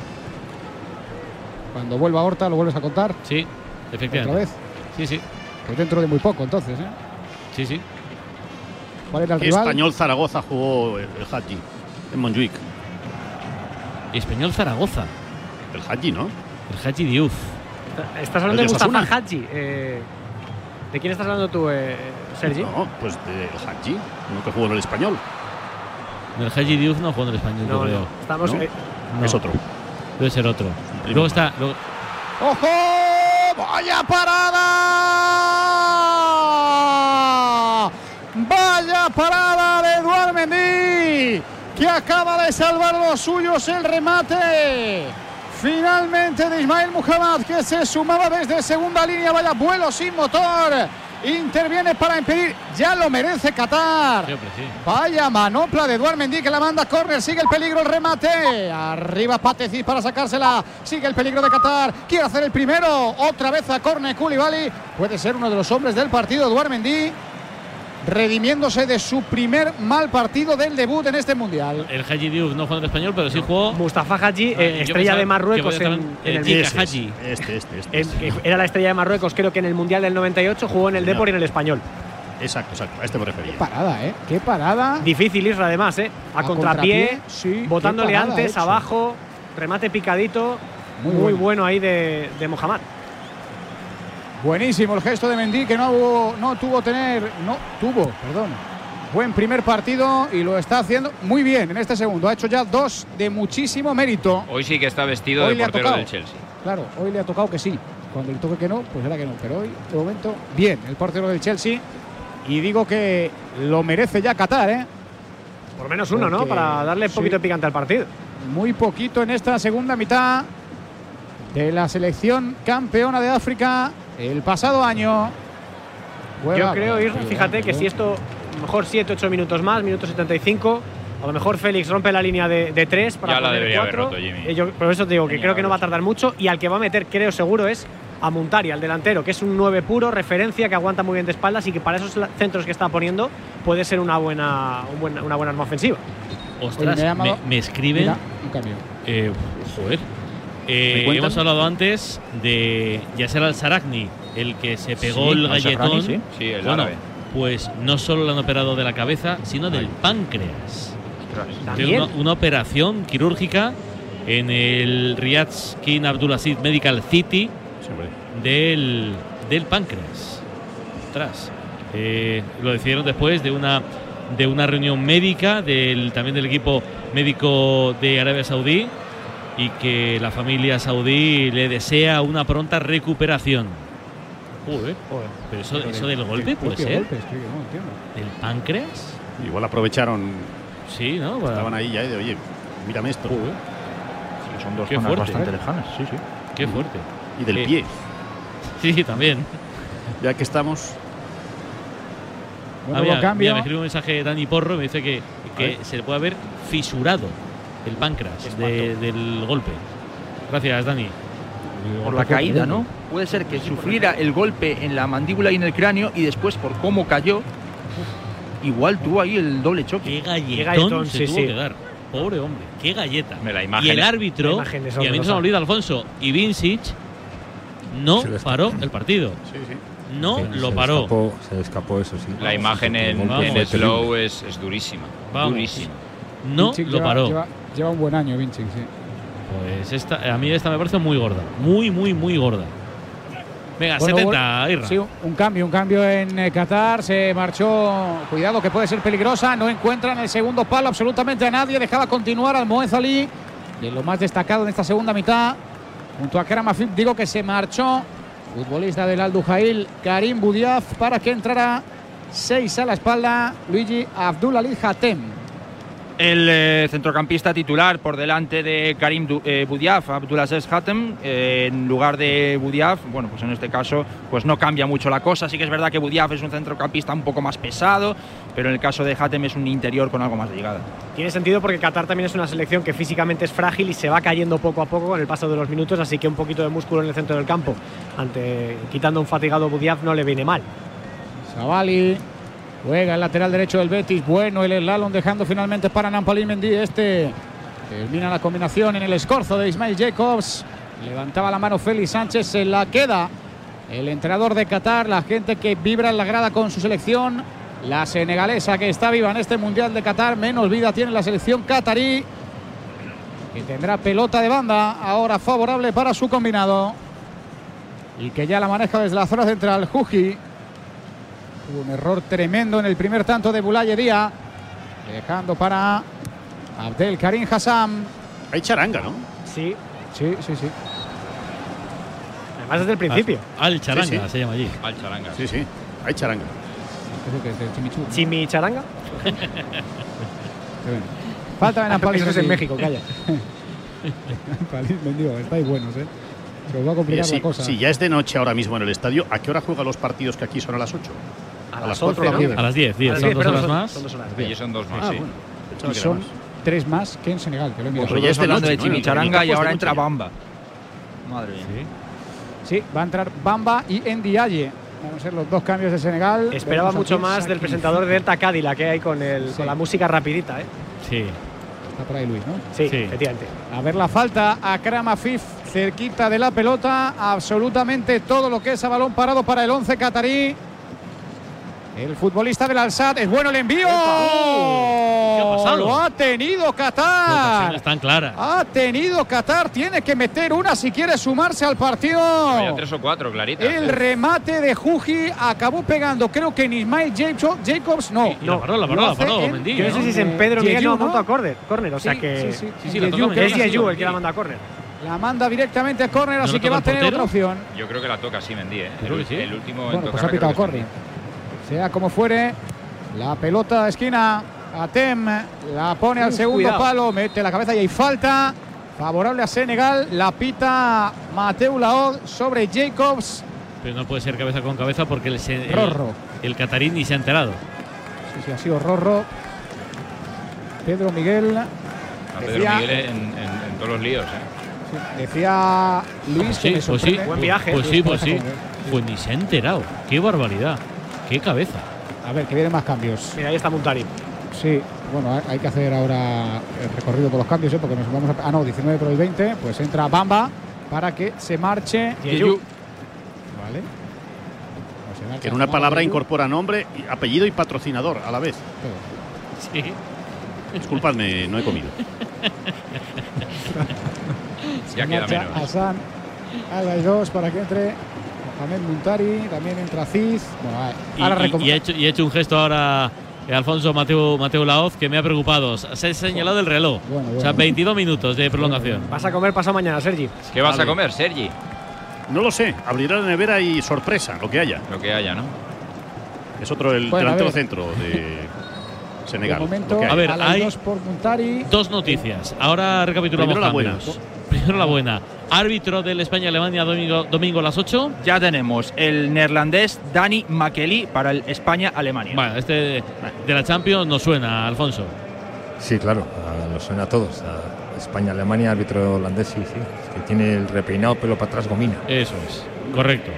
Cuando vuelva Horta, lo vuelves a contar. Sí, Otra efectivamente. vez. Sí, sí. Pues dentro de muy poco, entonces. ¿eh? Sí, sí. ¿Cuál era el ¿Qué rival? español Zaragoza jugó el, el Haji? En Montjuic. Español Zaragoza. El Haji, ¿no? El Haji Diouf. Estás hablando ¿El de de Mustafa? Hadji. eh, ¿De quién estás hablando tú, eh, Sergi? No, pues del Haji, uno que jugó en el español. El Haji Diouf no juega en el español, No, yo creo. no. Estamos. ¿No? eh, No, Es otro. Debe ser otro. primo Luego está. luego- ¡Ojo! ¡Vaya parada! ¡Vaya parada! Que acaba de salvar los suyos el remate. Finalmente de Ismael Muhammad que se sumaba desde segunda línea. Vaya vuelo sin motor. Interviene para impedir. Ya lo merece Qatar. Sí. Vaya manopla de Eduard Mendy que la manda a córner. Sigue el peligro, el remate. Arriba Patecic para sacársela. Sigue el peligro de Qatar. Quiere hacer el primero. Otra vez a córner Koulibaly. Puede ser uno de los hombres del partido, Eduard Mendy. Redimiéndose de su primer mal partido del debut en este mundial. El Haji Diouf no juega en español, pero sí jugó. Mustafa Haji, Ah, eh, estrella de Marruecos en, en el. Haji. Este, este, este. Es- Era la estrella de Marruecos, creo que en el Mundial del 98 jugó en el. Depor y en el Español. Exacto, exacto. A este me refería. Parada, ¿eh? Qué parada. Difícil Isra además, ¿eh? A, A contrapié, sí, botándole qué antes, hecho. abajo, remate picadito. Muy Muy, bueno. bueno. ahí de, de Mohamed. Buenísimo el gesto de Mendy que no, hubo- no tuvo tener, no tuvo, perdón. Buen primer partido y lo está haciendo muy bien en este segundo. Ha hecho ya dos de muchísimo mérito. Hoy sí que está vestido Hoy de portero tocado. del Chelsea. Claro, hoy le ha tocado que sí. Cuando le toque que no, pues era que no. Pero hoy, de momento, bien, el portero del Chelsea. Y digo que lo merece ya Qatar, ¿eh? Por menos uno, ¿no? Para darle un sí. poquito de picante al partido. Muy poquito en esta segunda mitad de la selección campeona de África el pasado año. Yo creo, Sí, fíjate que si esto, mejor 7-8 minutos más, minuto 75, a lo mejor Félix rompe la línea de 3 para Ya la poner debería haber cuatro. roto, Jimmy. Eh, yo- por eso te digo que Tenía creo que no va a tardar mucho y al que va a meter, creo seguro, es a Muntari, al delantero, que es un 9 puro, referencia, que aguanta muy bien de espaldas y que para esos la- centros que está poniendo puede ser una buena, un buen- una buena arma ofensiva. Ostras, Oye, me me, escriben. Mira, un cambio. eh, joder. Eh, hemos hablado antes de Yasser Al-Saragni, el que se pegó Sí, el galletón. sí. Sí, el Bueno, árabe. pues no solo le han operado de la cabeza, sino del páncreas. Una, una operación quirúrgica en el Riyadh King Abdulaziz Medical City del, del páncreas. Ostras. Eh, lo decidieron después de una de una reunión médica del también del equipo médico de Arabia Saudí y que la familia saudí le desea una pronta recuperación. Joder, pero eso, eso del golpe puede ¿Qué ser. entiendo. ¿Del páncreas? Igual aprovecharon. Sí, ¿no? Estaban ahí ya de, oye, mírame esto. Sí, son dos Qué zonas fuerte, bastante ¿eh? lejanas, sí, sí. Qué fuerte. Y del Eh, pie. (laughs) Sí, también. Ya que estamos. Bueno, Ah, mira, cambio. mira, me escribe un mensaje de Dani Porro y me dice que, que se le puede haber fisurado el páncreas de- del golpe. Gracias, Dani. Por la caída, ¿no? Puede ser que sufriera el golpe en la mandíbula y en el cráneo y después por cómo cayó, igual tuvo ahí el doble choque. Qué galletón, galletón, se sí, tuvo sí. que dar. Pobre hombre, qué galleta. Me la Y imagen. el árbitro, La imagen es y a mí no se me olvida, Alfonso, y Vincic no paró el partido. Sí, sí. No Sí, lo se le paró. escapó- se le escapó eso, sí. La imagen en, Fue slow es, es durísima. Vamos. Durísima. No lo lleva- paró. Lleva, lleva un buen año, Vinci, sí. Pues esta, a mí esta me parece muy gorda. Muy, muy, muy gorda. Venga, Bueno, 70, Irra. Sí, un cambio, un cambio en eh, Qatar. Se marchó. Cuidado que puede ser peligrosa. No encuentran el segundo palo absolutamente a nadie. Dejaba continuar al Moez Ali. De lo más destacado en esta segunda mitad. Junto a Karam Afif, digo que se marchó. Futbolista del Al Duhail, Karim Budiaf, para que entrara seis a la espalda. Luigi Abdulali Hatem. El eh, centrocampista titular por delante de Karim Du- eh, Boudiaf, Abdulaziz Hatem, eh, en lugar de Boudiaf, bueno, pues en este caso pues no cambia mucho la cosa. Sí que es verdad que Boudiaf es un centrocampista un poco más pesado, pero en el caso de Hatem es un interior con algo más de llegada. Tiene sentido porque Qatar también es una selección que físicamente es frágil y se va cayendo poco a poco con el paso de los minutos, así que un poquito de músculo en el centro del campo, ante quitando un fatigado Budiaf, no le viene mal. Savali juega el lateral derecho del Betis. Bueno, el slalom dejando finalmente para Nampalí Mendy. Este termina la combinación en el escorzo de Ismail Jacobs. Levantaba la mano Félix Sánchez, se la queda el entrenador de Qatar, la gente que vibra en la grada con su selección. La senegalesa que está viva en este Mundial de Qatar, menos vida tiene la selección qatarí, que tendrá pelota de banda, ahora favorable para su combinado. Y que ya la maneja desde la zona central, Juji. Hubo un error tremendo en el primer tanto de Bulaye Díaz. Dejando para Abdel Karim Hassam. Hay charanga, ¿no? Sí, Sí, sí, sí. además desde el principio. Al Charanga Sí, sí. se llama allí. Al charanga. Sí, sí. Hay charanga. Creo que es del Chimichurri. Chimi Charanga. Qué bueno. Falta de Nampalí Eso es en. México, calla. (laughs) Nampalí Mendy, estáis buenos, ¿eh? Se os va a complicar Oye, la cosa. Si ya es de noche ahora mismo en el estadio, ¿a qué hora juegan los partidos que aquí son a las 8? A, las las 4 11, de la ¿no? A las 10, 10. A las Son 10, dos perdón, horas son- más. son dos horas. Allí son dos más, Ah, sí. bueno. Y son más. tres más que en Senegal, que lo he mirado. Pues ya es de hablando de chimicharanga y ahora entra. Bamba. Madre mía. Sí, va a entrar Bamba y Ndiaye. Van a ser los dos cambios de Senegal. Esperaba mucho más del presentador de Delta Cádila que hay con, el, Sí. con la música rapidita, ¿eh? Sí. Está por ahí Luis, ¿no? Sí, Sí. efectivamente. A ver la falta a Krama Fif cerquita de la pelota. Absolutamente todo lo que es a balón parado para el 11 catarí. El futbolista del Alsat. Es bueno el envío. ¿Qué ha pasado? Lo ha tenido Qatar. Tan claras. Ha tenido Qatar. Tiene que meter una si quiere sumarse al partido. Había tres o cuatro, claritas. El ¿eh? remate de Juji acabó pegando, creo que en Jacob- Jacobs, no. Y la paró, la paró, Lo la paró, en- Mendy, Yo no sé ¿no? si es en Pedro Eh, Miguel no ¿no? a córner, córner, o sea Sí, que sí, sí. Sí, sí, la Yeyu, toca que es. Yeyu el que la manda a córner. La manda directamente a córner, ¿No así que va a tener otra opción. Yo creo que la toca, sí, Mendy, ¿eh? El, último en Bueno, pues tocarla ha pitado córner. Sea como fuere, la pelota de esquina, Atem la pone al segundo cuidado. palo, mete la cabeza y hay falta. Favorable a Senegal, la pita Mateu Laod sobre Jacobs. Pero no puede ser cabeza con cabeza porque el, el, Rorro. el catarí ni se ha enterado. Sí, sí, ha sido Rorro. Pedro Miguel. A Pedro Decía- Miguel en, en- en todos los líos, ¿eh? Sí, Decía Luis Pues que sí, me pues sí, sorprende. Buen viaje. Pues sí, pues sí. Pues ni se ha enterado. Qué barbaridad. Qué cabeza. A ver, que vienen más cambios. Mira, ahí está Muntari. Sí, bueno, hay- que hacer ahora el recorrido por los cambios, ¿eh? porque nos vamos a. Ah, no, 19 por el 20. Pues entra Bamba para que se marche. Yeyu. Vale. Pues se marcha Que en una Bamba, palabra Yeyu. incorpora nombre, y- apellido y patrocinador a la vez. Sí. Disculpadme, no he comido. (laughs) Ya queda menos. Hassan 2 para que entre Mohamed Muntari. También entra Ciz. Bueno, Y, ahora y- ha hecho, y ha hecho un gesto ahora eh, Alfonso Mateo, Mateo Laoz que me ha preocupado. Se ha señalado el reloj. Bueno, O sea, bueno. 22 minutos de prolongación. Vas a comer pasado mañana, Sergi. ¿Qué vas Vale. a comer, Sergi? No lo sé, abrirá la nevera y sorpresa, lo que haya. Lo que haya, ¿no? Es otro, el Bueno, a delantero centro de de Senegal. momento. A ver, hay- 2 por Muntari. Dos noticias. Ahora recapitulamos Primero la buena. cambios. Primero la buena. Árbitro del España-Alemania domingo, domingo a las 8. Ya tenemos el neerlandés Dani Makeli para el España-Alemania. Bueno, este de, la Champions nos suena, Alfonso. Sí, claro, nos suena a todos. A España, Alemania, árbitro holandés, sí, sí. Es que tiene el repeinado pelo para atrás, gomina. Eso es, correcto.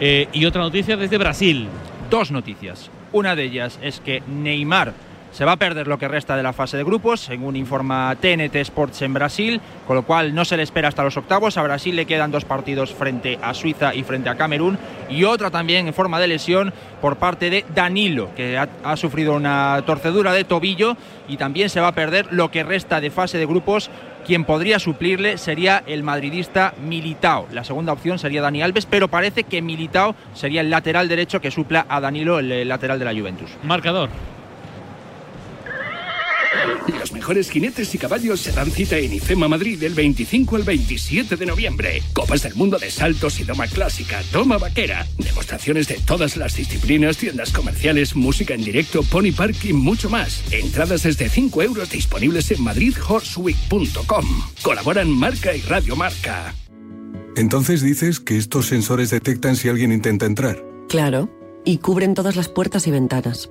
Eh, y otra noticia desde Brasil. Dos noticias. Una de ellas es que Neymar se va a perder lo que resta de la fase de grupos, según informa TNT Sports en Brasil, con lo cual no se le espera hasta los octavos. A Brasil le quedan dos partidos frente a Suiza y frente a Camerún, y otra también en forma de lesión por parte de Danilo, que ha, sufrido una torcedura de tobillo y también se va a perder lo que resta de fase de grupos. Quien podría suplirle sería el madridista Militao. La segunda opción sería Dani Alves, pero parece que Militao sería el lateral derecho que supla a Danilo, el eh, lateral de la Juventus. Marcador. Los mejores jinetes y caballos se dan cita en IFEMA Madrid del 25 al 27 de noviembre. Copas del mundo de saltos y doma clásica, doma vaquera, demostraciones de todas las disciplinas, tiendas comerciales, música en directo, pony park y mucho más. Entradas desde 5 euros disponibles en madridhorseweek.com. Colaboran Marca y Radio Marca. Entonces dices que estos sensores detectan si alguien intenta entrar. Claro, y cubren todas las puertas y ventanas.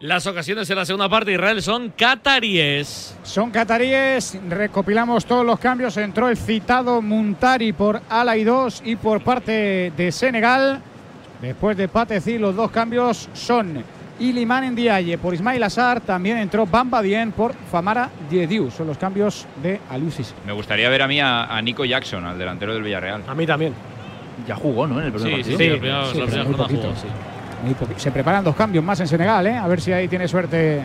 Las ocasiones en la segunda parte de Israel son cataríes. Son cataríes, recopilamos todos los cambios. Entró el citado Muntari por Alay 2 y por parte de Senegal. Después de Pateci, los dos cambios son Iliman Ndiaye por Ismail Assar. También entró Bamba Dien por Famara Diediu. Son los cambios de Alusis. Me gustaría ver a mí a, a Nico Jackson, al delantero del Villarreal. A mí también. Ya jugó, ¿no? En el primer Sí, sí, partido. sí, sí. Muy Se preparan dos cambios más en Senegal, ¿eh? A ver si ahí tiene suerte.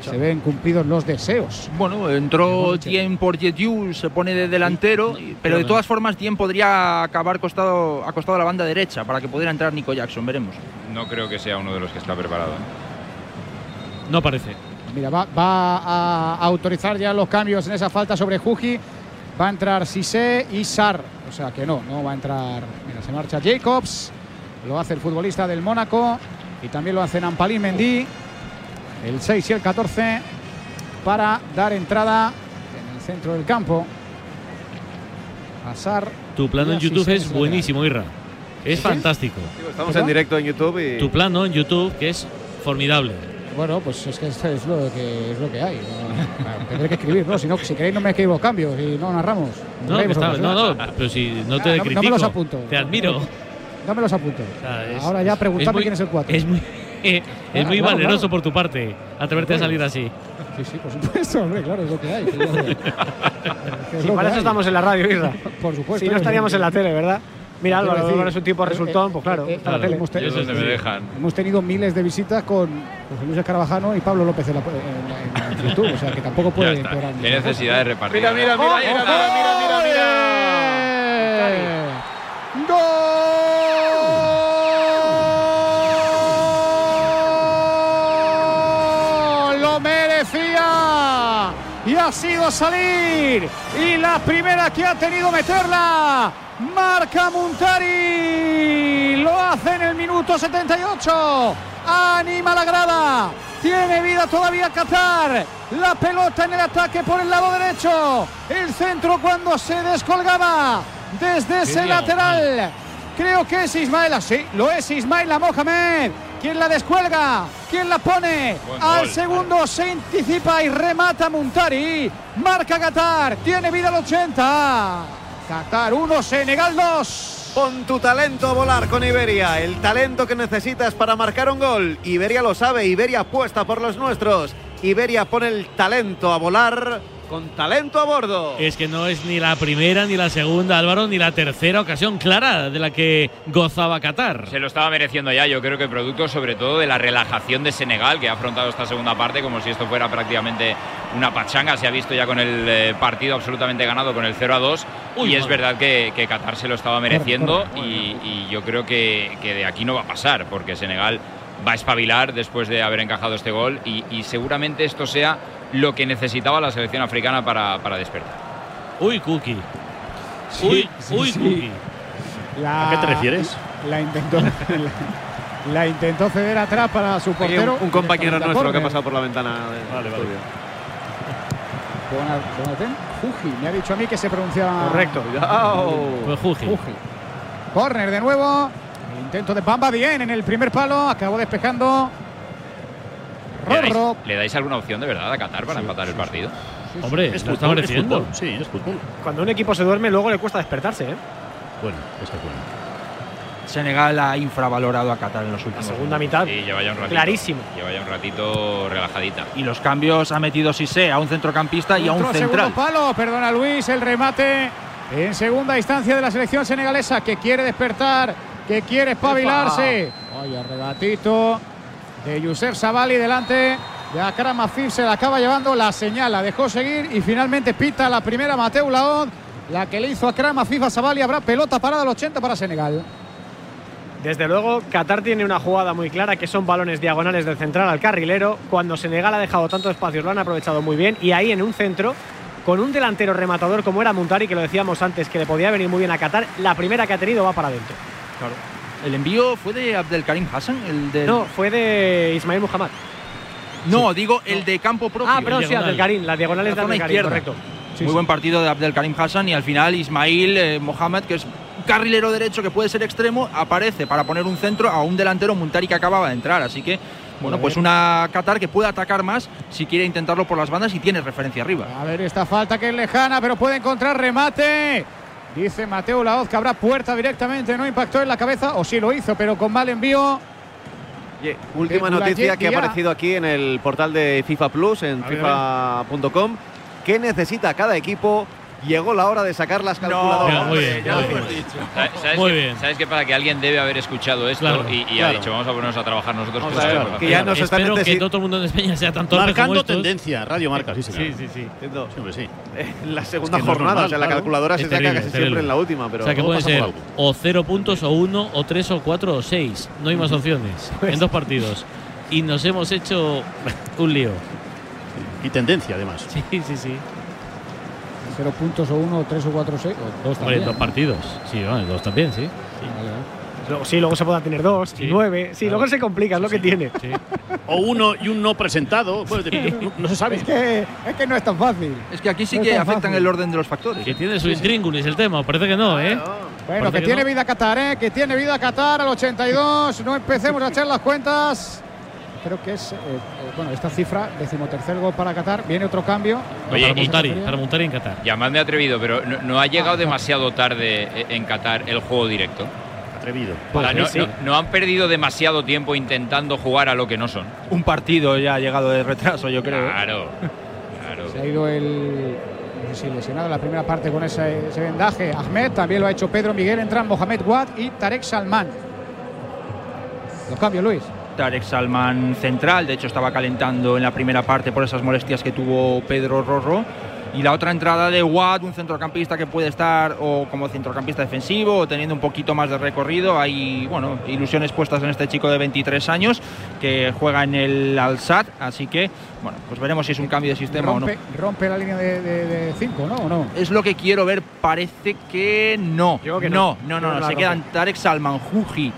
Se ven cumplidos los deseos. Bueno, entró Tien por Jetiu, se pone de delantero, pero de todas formas Tien podría acabar costado, acostado a la banda derecha para que pudiera entrar Nico Jackson, veremos. No creo que sea uno de los que está preparado. ¿eh? No parece. Mira, va, va a autorizar ya los cambios en esa falta sobre Juji. Va a entrar Sise y Sar. O sea que no, no va a entrar. Mira, se marcha Jacobs. Lo hace el futbolista del Mónaco. Y también lo hace Nampalí Mendy. El 6 y el 14 para dar entrada en el centro del campo. A Sar. Tu plano en YouTube es buenísimo, Irra. Es ¿Sí? fantástico. Estamos en directo en YouTube y. Tu plano en YouTube, que es formidable. Bueno, pues es que esto es lo que, es lo que hay. tendré que escribir, ¿no? Si, no, si queréis no me escribo cambios y no narramos. No, no, no, pero si no Ah, te no- no critico. me los apunto. Te admiro. (laughs) Dame los apuntos. es- Ahora ya es- preguntarme es muy- quién es el 4. Es muy, (laughs) es Claro, muy claro, valeroso claro. por tu parte atreverte a salir así. Sí, sí, por supuesto, hombre, claro, es lo que hay. Es lo que- (laughs) es Sí, lo para que eso hay. estamos en la radio, Isra. (laughs) Por supuesto. Si no estaríamos en la tele, ¿verdad? Mira, Álvaro, decir, es un tipo eh, resultón, pues claro, eh, está en la claro, tele. hemos tenido- me dejan. Hemos tenido miles de visitas con José Luis Escarabajano y Pablo López en, la, en- en- YouTube, o sea que tampoco Ya puede. Qué necesidad de repartir. Mira, mira, mira, mira, mira, mira, mira, mira. ¡Gol! Sido salir. Y la primera que ha tenido meterla marca Muntari lo hace en el minuto 78 anima la grada. Tiene vida todavía Qatar. La pelota en el ataque por el lado derecho. El centro cuando se descolgaba desde ese lateral. Creo que es Ismael, sí, lo es Ismail Mohamed. Quien la descuelga? ¿Quién la pone? Buen Al gol. segundo se anticipa y remata Muntari. Marca Qatar, tiene vida al 80. Qatar 1, Senegal 2. Pon tu talento a volar con Iberia, el talento que necesitas para marcar un gol. Iberia lo sabe, Iberia apuesta por los nuestros. Iberia pone el talento a volar con talento a bordo. Es que no es ni la primera, ni la segunda, Álvaro, ni la tercera ocasión clara de la que gozaba Qatar. Se lo estaba mereciendo ya, yo creo que producto sobre todo de la relajación de Senegal, que ha afrontado esta segunda parte como si esto fuera prácticamente una pachanga. Se ha visto ya con el eh, partido absolutamente ganado, con el 0 a 2. Uy, y es madre. verdad que, que Qatar se lo estaba mereciendo y, y yo creo que, que de aquí no va a pasar, porque Senegal va a espabilar después de haber encajado este gol y, y seguramente esto sea lo que necesitaba la selección africana para, para despertar. Uy, Cookie. Sí, uy, sí, uy, sí. Cookie. La- ¿A qué te refieres? La intentó, (laughs) la, la intentó ceder atrás para su portero. un, un compañero nuestro que ha pasado por la ventana. del Vale, vale. estudio. Bona- Bonaten, Juji, me ha dicho a mí que se pronunciaba. Correcto. Pues Juji. Juji. Corner de nuevo. Intento de Bamba bien en el primer palo. Acabó despejando. ¿Le dais, le dais alguna opción de verdad a Qatar para empatar el partido? Hombre, Es lo está fútbol, es Sí, es fútbol. Cuando un equipo se duerme, luego le cuesta despertarse, ¿eh? Bueno, está bueno. Senegal ha infravalorado a Qatar en los últimos Segunda minutos. mitad. Sí, lleva ya un ratito. Clarísimo. Lleva ya un ratito relajadita. Y los cambios ha metido Sise a un centrocampista y a un central. segundo palo, perdona Luis, el remate en segunda instancia de la selección senegalesa que quiere despertar, que quiere espabilarse. Vaya regatito de Youssef Sabali delante de Akram Afif, se la acaba llevando, la señal, la dejó seguir y finalmente pita la primera Mateu Laod, la que le hizo Akram Afif a Sabali, habrá pelota parada al 80 para Senegal. Desde luego, Qatar tiene una jugada muy clara que son balones diagonales del central al carrilero. Cuando Senegal ha dejado tanto espacio, lo han aprovechado muy bien. Y ahí en un centro, con un delantero rematador como era Muntari, que lo decíamos antes, que le podía venir muy bien a Qatar, la primera que ha tenido va para adentro. Claro. El envío fue de Abdelkarim Hassan, el. No, fue de Ismail Muhammad. No, digo el de campo propio. Ah, pero sí, diagonal. Abdelkarim, las diagonales La de Abdelkarim, izquierda. correcto. Sí, Muy sí. buen partido de Abdelkarim Hassan y al final Ismail eh, Mohamed, que es un carrilero derecho que puede ser extremo, aparece para poner un centro a un delantero Muntari que acaba de entrar. Así que, bueno, pues una Qatar que puede atacar más si quiere intentarlo por las bandas y tiene referencia arriba. A ver esta falta que es lejana, pero puede encontrar remate. Dice Mateo Laoz que habrá puerta directamente, no impactó en la cabeza, o sí lo hizo, pero con mal envío. Oye, última noticia que ha aparecido aquí en el portal de FIFA Plus, en FIFA.com. ¿Qué necesita cada equipo? Llegó la hora de sacar las calculadoras. Muy bien, Ya muy lo bien. hemos dicho. ¿Sabes, Muy qué, bien. ¿Sabes qué pasa? Que alguien debe haber escuchado esto Claro, y, y claro. ha dicho, vamos a ponernos a trabajar nosotros. Vamos que a ver, que hacer". ya nos están Espero que todo el mundo en España sea tan torpe como Marcando tendencia, Radio Marca, sí, señor. Sí, sí, sí. Entiendo. Sí. En la segunda Es que jornada, normal, o sea, la calculadora Es se saca terrible, casi es siempre en la última, pero o sea, que pueden ser o cero puntos, o uno, o tres, o cuatro, o seis. No hay más opciones (laughs) en dos partidos. Y nos hemos hecho un lío. Y tendencia, además. Sí, sí, sí. Cero puntos o uno, o tres o cuatro, seis, o dos Hombre, también. dos partidos. Sí, bueno, dos también, sí. Luego, sí, luego se pueda tener dos y nueve. Sí, luego se complica, es lo que tiene. O uno y un no presentado. Bueno, no, no se sabe. Es que, es que no es tan fácil. Es que aquí sí No que tan afectan fácil. el orden de los factores. Que tiene su intríngulis el tema, parece que no, ¿eh? Bueno, que tiene no. vida Qatar, ¿eh? Que tiene vida Qatar al 82. No empecemos a echar las cuentas. Creo que es, eh, eh, bueno, esta cifra, decimotercer gol para Qatar. Viene otro cambio. Oye, para Montari, para Montari en Qatar. Llamadme atrevido, pero no, no ha llegado demasiado tarde eh, en Qatar el juego directo. Atrevido. O sea, no, sí. no- no han perdido demasiado tiempo intentando jugar a lo que no son. Un partido ya ha llegado de retraso, yo creo. Claro, claro. Se ha ido el. No sé si lesionado en la primera parte con ese, ese vendaje. Ahmed también lo ha hecho Pedro Miguel. Entran Mohamed Wad y Tarek Salman. Los cambios, Luis. Tarek Salman central, de hecho estaba calentando en la primera parte por esas molestias que tuvo Pedro Rorro. Y la otra entrada de Watt, un centrocampista que puede estar o como centrocampista defensivo o teniendo un poquito más de recorrido. Hay bueno, ilusiones puestas en este chico de 23 años que juega en el Al-Sad. Así que bueno, pues veremos si es un cambio de sistema o no. Rompe, rompe la línea de 5, de, de cinco, ¿no? ¿O no? Es lo que quiero ver, parece que no. Yo creo que no, no. no, no, Se rompe. quedan Tarek Salman, Juji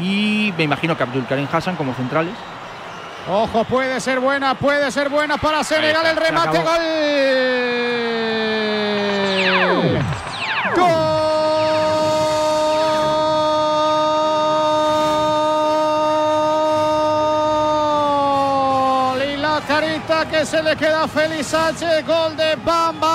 y me imagino que Abdul Karim Hassan como centrales. Ojo, puede ser buena, puede ser buena para Senegal. El remate, gol. Gol. Y la carita que se le queda a Félix Sánchez. Gol de Bamba.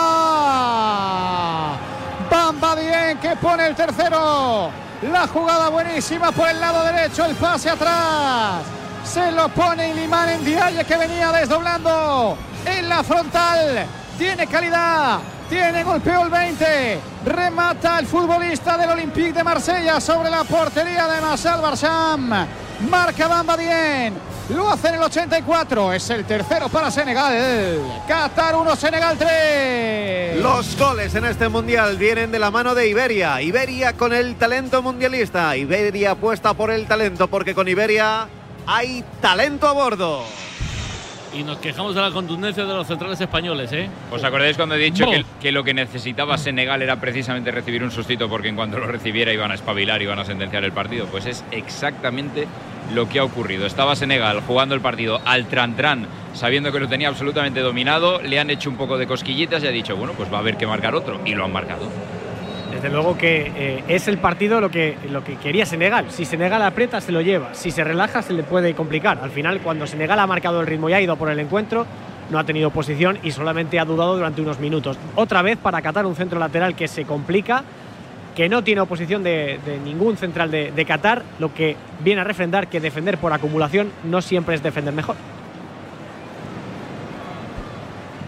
Bamba bien que pone el tercero. La jugada buenísima por el lado derecho. El pase atrás. Se lo pone Ilimán en Diaye que venía desdoblando en la frontal. Tiene calidad. Tiene golpeo el 20. Remata el futbolista del Olympique de Marsella sobre la portería de Marcel Barsham. Marca Bamba bien. Lo hace en el 84. Es el tercero para Senegal. Qatar 1, Senegal 3. Los goles en este mundial vienen de la mano de Iberia. Iberia con el talento mundialista. Iberia apuesta por el talento porque con Iberia hay talento a bordo. Y nos quejamos de la contundencia de los centrales españoles, ¿eh? ¿Os acordáis cuando he dicho que lo que necesitaba Senegal era precisamente recibir un sustito porque en cuanto lo recibiera iban a espabilar y iban a sentenciar el partido? Pues es exactamente lo que ha ocurrido. Estaba Senegal jugando el partido al tran-tran, sabiendo que lo tenía absolutamente dominado, le han hecho un poco de cosquillitas y ha dicho, bueno, pues va a haber que marcar otro. Y lo han marcado. Desde luego que eh, es el partido lo que, lo que quería Senegal. Si Senegal aprieta, se lo lleva. Si se relaja, se le puede complicar. Al final, cuando Senegal ha marcado el ritmo y ha ido por el encuentro, no ha tenido posición y solamente ha dudado durante unos minutos. Otra vez para Qatar un centro lateral que se complica, que no tiene oposición de, ningún central de, de Qatar, lo que viene a refrendar que defender por acumulación no siempre es defender mejor.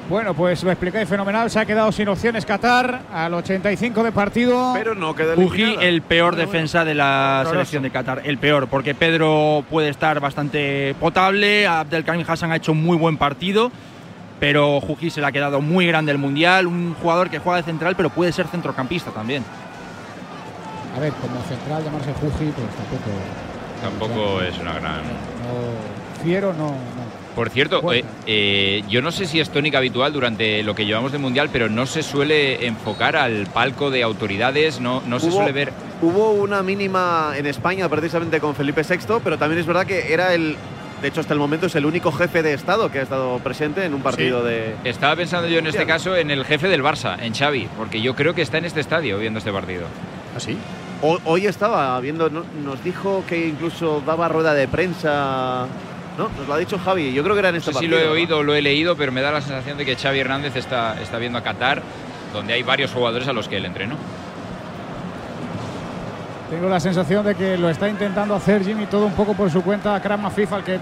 Bueno, pues lo explicáis fenomenal. Se ha quedado sin opciones Qatar al 85 de partido. Pero no queda Juji, eliminada. el peor defensa de la selección de Qatar. El peor, porque Pedro puede estar bastante potable. Abdelkarim Hassan ha hecho un muy buen partido. Pero Juji se le ha quedado muy grande el mundial. Un jugador que juega de central, pero puede ser centrocampista también. A ver, como central llamarse Juji, pues tampoco. Tampoco es una gran... No, fiero no. Por cierto, eh, eh, yo no sé si es tónica habitual durante lo que llevamos de Mundial, pero no se suele enfocar al palco de autoridades, no, no se suele ver... Hubo una mínima en España precisamente con Felipe VI, pero también es verdad que era el, de hecho hasta el momento es el único jefe de Estado que ha estado presente en un partido de... Estaba pensando yo en este caso en el jefe del Barça, en Xavi, porque yo creo que está en este estadio viendo este partido. ¿Ah, sí? Ho- Hoy estaba viendo, no- nos dijo que incluso daba rueda de prensa. No, nos lo ha dicho Javi. Yo creo que era en No este sé si lo he oído o lo he leído, pero me da la sensación de que Xavi Hernández está, está viendo a Qatar, donde hay varios jugadores a los que él entrenó. Tengo la sensación de que lo está intentando hacer Jimmy todo un poco por su cuenta. Kram FIFA, al que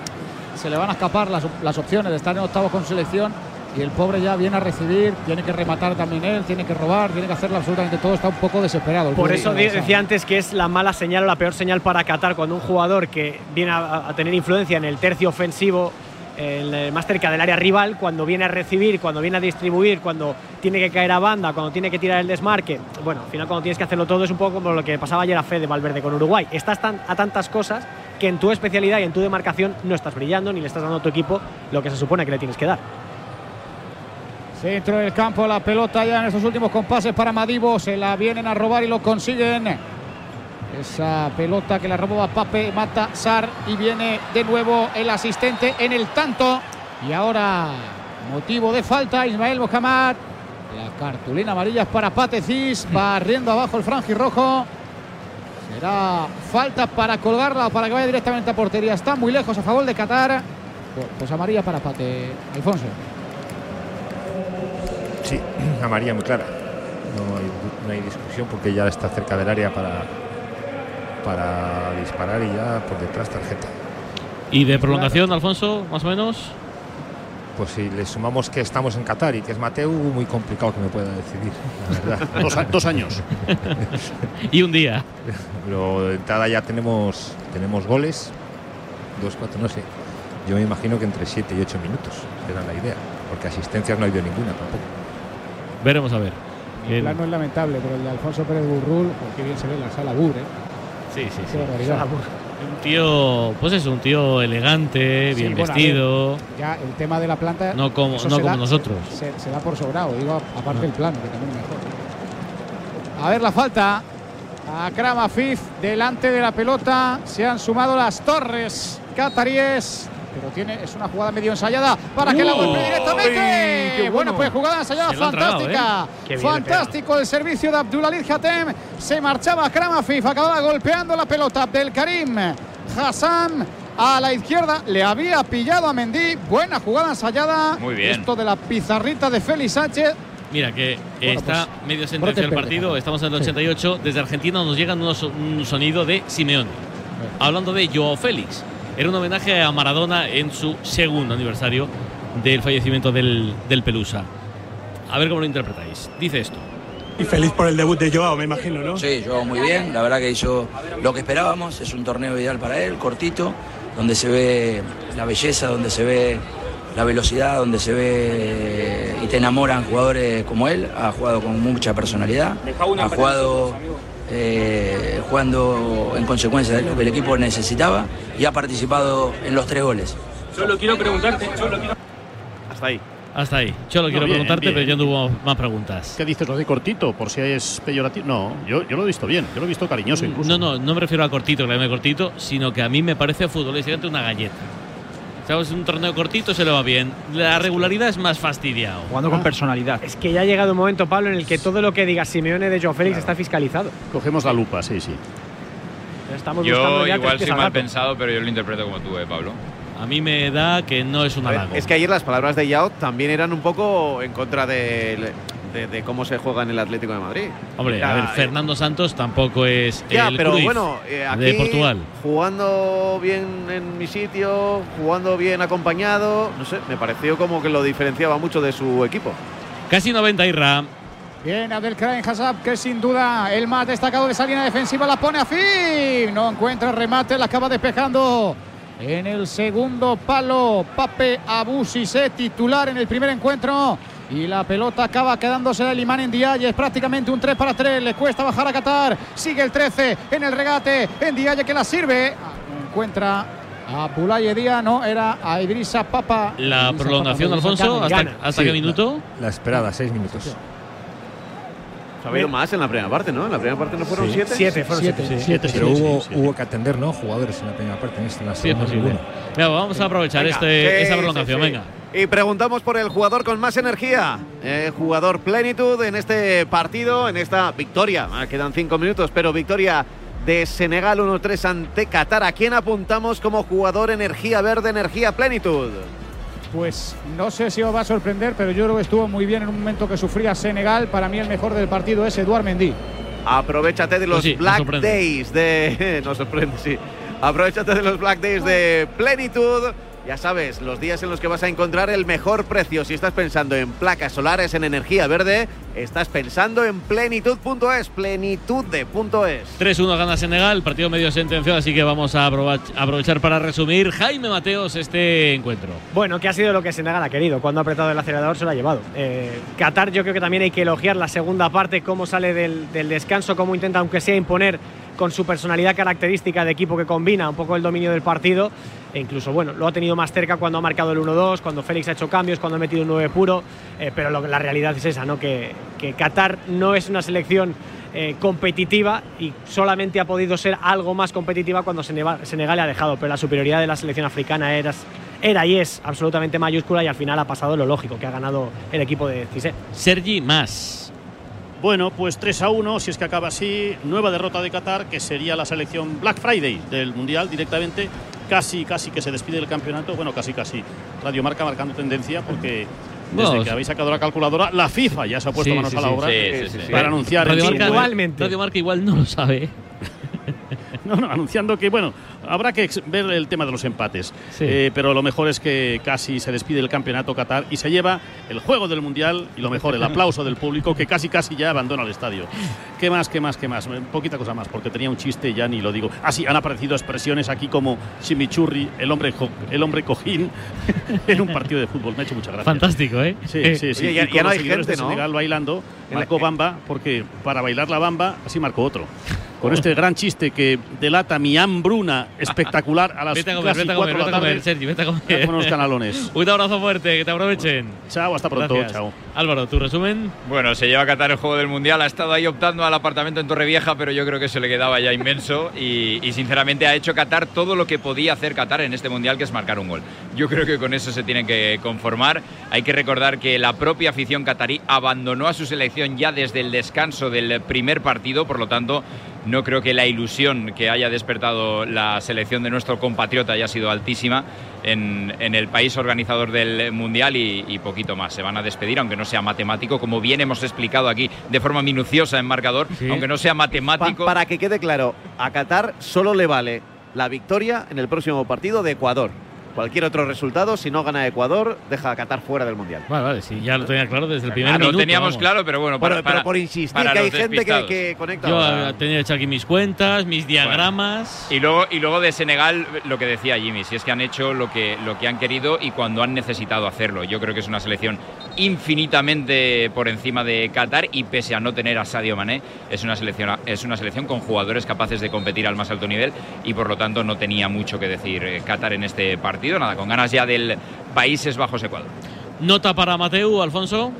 se le van a escapar las, las opciones de estar en octavos con selección. Y el pobre ya viene a recibir, tiene que rematar también él, tiene que robar, tiene que hacerlo absolutamente todo. Está un poco desesperado. Por eso decía antes que es la mala señal o la peor señal para Qatar cuando un jugador que viene a, a tener influencia en el tercio ofensivo, el- más cerca del área rival, cuando viene a recibir, cuando viene a distribuir, cuando tiene que caer a banda, cuando tiene que tirar el desmarque. Bueno, al final cuando tienes que hacerlo todo es un poco como lo que pasaba ayer a Fede Valverde con Uruguay. Estás tan- a tantas cosas que en tu especialidad y en tu demarcación no estás brillando ni le estás dando a tu equipo lo que se supone que le tienes que dar. Centro del campo, la pelota ya en estos últimos compases para Madivo. Se la vienen a robar y lo consiguen. Esa pelota que la robaba Pape, mata Sar y viene de nuevo el asistente en el tanto. Y ahora, motivo de falta, Ismael Mohamed. La cartulina amarilla es para Patecis, (laughs) barriendo abajo el franjirrojo. Será falta para colgarla o para que vaya directamente a portería. Está muy lejos a favor de Qatar. Pues amarilla para Pate, Alfonso. Sí, (clears throat) amarilla muy clara. No hay, no hay discusión porque ya está cerca del área para, para disparar y ya por detrás tarjeta. ¿Y de prolongación, Alfonso, más o menos? Pues si le sumamos que estamos en Qatar y que es Mateu, muy complicado que me pueda decidir, la verdad. (laughs) dos, a- dos años. (laughs) y un día. Pero de entrada ya tenemos, tenemos goles. Dos, cuatro, no sé. Yo me imagino que entre 7 y 8 minutos será la idea. Porque asistencias no ha habido ninguna tampoco. Veremos a ver. El Bien. plano es lamentable, pero el de Alfonso Pérez Burrul, pues qué bien se ve en la sala Bur, ¿eh? Sí, sí, barbaridad. Un tío, pues es un tío elegante, Sí, bien bueno, vestido. ver, ya el tema de la planta. No como- no se como da- nosotros. Se, se da por sobrado, digo, aparte No. del plano, que también es mejor. A ver la falta. A Kramafif delante de la pelota. Se han sumado las torres cataríes. Pero tiene, es una jugada medio ensayada para que la golpee directamente. ¡Qué bueno. bueno! pues jugada ensayada tragado, fantástica. ¿eh? Fantástico el servicio de Abdulalit Hatem. Se marchaba Kramafif, acababa golpeando la pelota. Abdelkarim Hassan a la izquierda. Le había pillado a Mendy. Buena jugada ensayada. Muy bien. Esto de la pizarrita de Félix Sánchez. Mira que está pues, medio brote sentenciado el partido, estamos en el Sí. 88. Desde Argentina nos llega unos- un sonido de Simeone. Hablando de Joao Félix. Era un homenaje a Maradona en su segundo aniversario del fallecimiento del, del Pelusa. A ver cómo lo interpretáis. Dice esto. Y feliz por el debut de Joao, me imagino, ¿no? Sí, Joao muy bien, la verdad que hizo lo que esperábamos, es un torneo ideal para él, cortito, donde se ve la belleza, donde se ve la velocidad, donde se ve y te enamoran jugadores como él, ha jugado con mucha personalidad, ha jugado eh, jugando en consecuencia de lo que el equipo necesitaba y ha participado en los tres goles. Solo quiero preguntarte, solo quiero... Hasta ahí. Hasta ahí. Yo lo quiero bien, preguntarte, bien. pero ya no hubo más preguntas. ¿Qué dices? Lo de cortito, por si es peyorativo. No, yo, yo lo he visto bien, yo lo he visto cariñoso incluso. No, no, no me refiero a cortito, que llame cortito, sino que a mí me parece futbolísticamente una galleta. ¿Sabes? Un torneo cortito se le va bien. La regularidad es más fastidiado. Jugando con personalidad. Es que ya ha llegado un momento, Pablo, en el que todo lo que diga Simeone de Joao Félix está fiscalizado. Cogemos la lupa, sí, sí. Estamos buscando Yo ya igual soy al mal pensado, pero yo lo interpreto como tú, ¿eh, Pablo? A mí me da que no es un halago. es que ayer las palabras de Yao también eran un poco en contra de, de- de cómo se juega en el Atlético de Madrid. Hombre, a ver, Fernando Santos tampoco es Ya, el pero Cruyff bueno, eh, aquí de Portugal. jugando bien en mi sitio, jugando bien acompañado, no sé, me pareció como que lo diferenciaba mucho de su equipo. Casi 90 Irra. Bien, Abdelkarim Hassab, que sin duda el más destacado de esa línea defensiva, la pone a fin. No encuentra remate, la acaba despejando en el segundo palo. Pape Abusise, titular en el primer encuentro. Y la pelota acaba quedándose el imán en Diaye. Es prácticamente un 3 para 3. Le cuesta bajar a Qatar. Sigue el 13 en el regate. En Diaye que la sirve. Encuentra a Bulaye Díaz. No, era a Idrissa Papa. La prolongación, Papa, Alfonso, ¿hasta, gana. hasta Sí, qué minuto? La, la esperada, 6 minutos. Ha habido más en la primera parte, ¿no? En la primera parte no fueron Sí. siete. Siete, fueron siete. Sí, Siete, pero sí, hubo, sí, sí. hubo que atender, ¿no? Jugadores en la primera parte, en esta, en la Sí, es segunda. Venga, vamos a aprovechar Venga, este, esa sí, prolongación. sí. Venga. Y preguntamos por el jugador con más energía, eh, jugador plenitud en este partido, en esta victoria. Ah, quedan cinco minutos, pero victoria de Senegal 1-3 ante Qatar. ¿A quién apuntamos como jugador energía verde, energía plenitud? Pues no sé si os va a sorprender, pero yo creo que estuvo muy bien en un momento que sufría Senegal. Para mí el mejor del partido es Eduard Mendy. Aprovechate de los Pues sí, nos Black. Days de. (laughs) nos sorprende, sí. Aprovechate de los Black Days de plenitud. Ya sabes, los días en los que vas a encontrar el mejor precio. Si estás pensando en placas solares, en energía verde, estás pensando en plenitud.es, plenitud de punto es. 3-1 gana Senegal, partido medio sentenciado, así que vamos a aprovechar para resumir. Jaime Mateos, este encuentro. Bueno, que ha sido lo que Senegal ha querido. Cuando ha apretado el acelerador se lo ha llevado. Eh, Qatar yo creo que también hay que elogiar la segunda parte, cómo sale del, del descanso, cómo intenta, aunque sea, imponer con su personalidad característica de equipo que combina un poco el dominio del partido. E incluso, bueno, lo ha tenido más cerca cuando ha marcado el 1-2, cuando Félix ha hecho cambios, cuando ha metido un 9 puro. eh, pero la realidad es esa, ¿no? Que, Qatar no es una selección eh, competitiva y solamente ha podido ser algo más competitiva cuando Senegal, Senegal le ha dejado. Pero la superioridad de la selección africana era, era y es absolutamente mayúscula y al final ha pasado lo lógico, que ha ganado el equipo de Cissé. Sergi más. Bueno, pues 3 a 1, si es que acaba así. Nueva derrota de Qatar, que sería la selección Black Friday del Mundial directamente. Casi, casi que se despide del campeonato. Bueno, casi, casi. Radio Marca marcando tendencia porque. Desde que habéis sacado la calculadora, la FIFA ya se ha puesto Sí, manos sí, a la sí, obra sí, sí, sí. para anunciar Radio el Marca, Igualmente. Radio Marca igual no lo sabe. (laughs) No, no, anunciando que, bueno, habrá que ver el tema de los empates. Eh, pero lo mejor es que casi se despide el campeonato Qatar y se lleva el juego del Mundial y lo mejor, el (laughs) aplauso del público que casi, casi ya abandona el estadio. ¿Qué más, qué más, qué más? Eh, Poquita cosa más, porque tenía un chiste y ya ni lo digo. Ah, sí, han aparecido expresiones aquí como chimichurri, el hombre, jo- el hombre cojín, (laughs) en un partido de fútbol. Me ha hecho mucha gracia. Fantástico, ¿eh? Sí, Eh, sí, sí. Oye, ya- Y ya con no los hay gente, de ¿no? Senegal bailando, marcó Bamba, porque para bailar la Bamba, así marcó otro. Con este gran chiste que delata mi hambruna espectacular a las Vete a comer, casi vete a cuatro comer, de vete a comer, tarde. Sergi, vete a comer. Con unos canalones. (laughs) Un abrazo fuerte, que te aprovechen. Chao, hasta pronto, Gracias. chao. Álvaro, tu resumen. Bueno, se lleva a Qatar el juego del Mundial, ha estado ahí optando al apartamento en Torrevieja, pero yo creo que se le quedaba ya inmenso y, y, sinceramente ha hecho Qatar todo lo que podía hacer Qatar en este Mundial, que es marcar un gol. Yo creo que con eso se tienen que conformar. Hay que recordar que la propia afición qatarí abandonó a su selección ya desde el descanso del primer partido, por lo tanto no creo que la ilusión que haya despertado la selección de nuestro compatriota haya sido altísima en, en el país organizador del Mundial y, y poquito más. Se van a despedir, aunque no sea matemático, como bien hemos explicado aquí de forma minuciosa en marcador, aunque no sea matemático. Pa- para que quede claro, a Qatar solo le vale la victoria en el próximo partido de Ecuador. Cualquier otro resultado, si no gana Ecuador, deja a Qatar fuera del Mundial. Vale, vale, sí, ya lo tenía claro desde el primer Claro, lo minuto. teníamos vamos. claro, pero bueno, Bueno, para, pero para- por insistir para que hay gente que, que conecta. Yo ahora. eh, tenía hecho aquí mis cuentas, mis diagramas. Y luego, y luego de Senegal, lo que decía Jimmy, si es que han hecho lo que, lo que han querido y cuando han necesitado hacerlo. Yo creo que es una selección infinitamente por encima de Qatar y pese a no tener a Sadio Mané, es una selección, es una selección con jugadores capaces de competir al más alto nivel y por lo tanto no tenía mucho que decir eh, Qatar en este partido. Nada, con ganas ya del Países Bajos Ecuador. Nota para Mateu, Alfonso.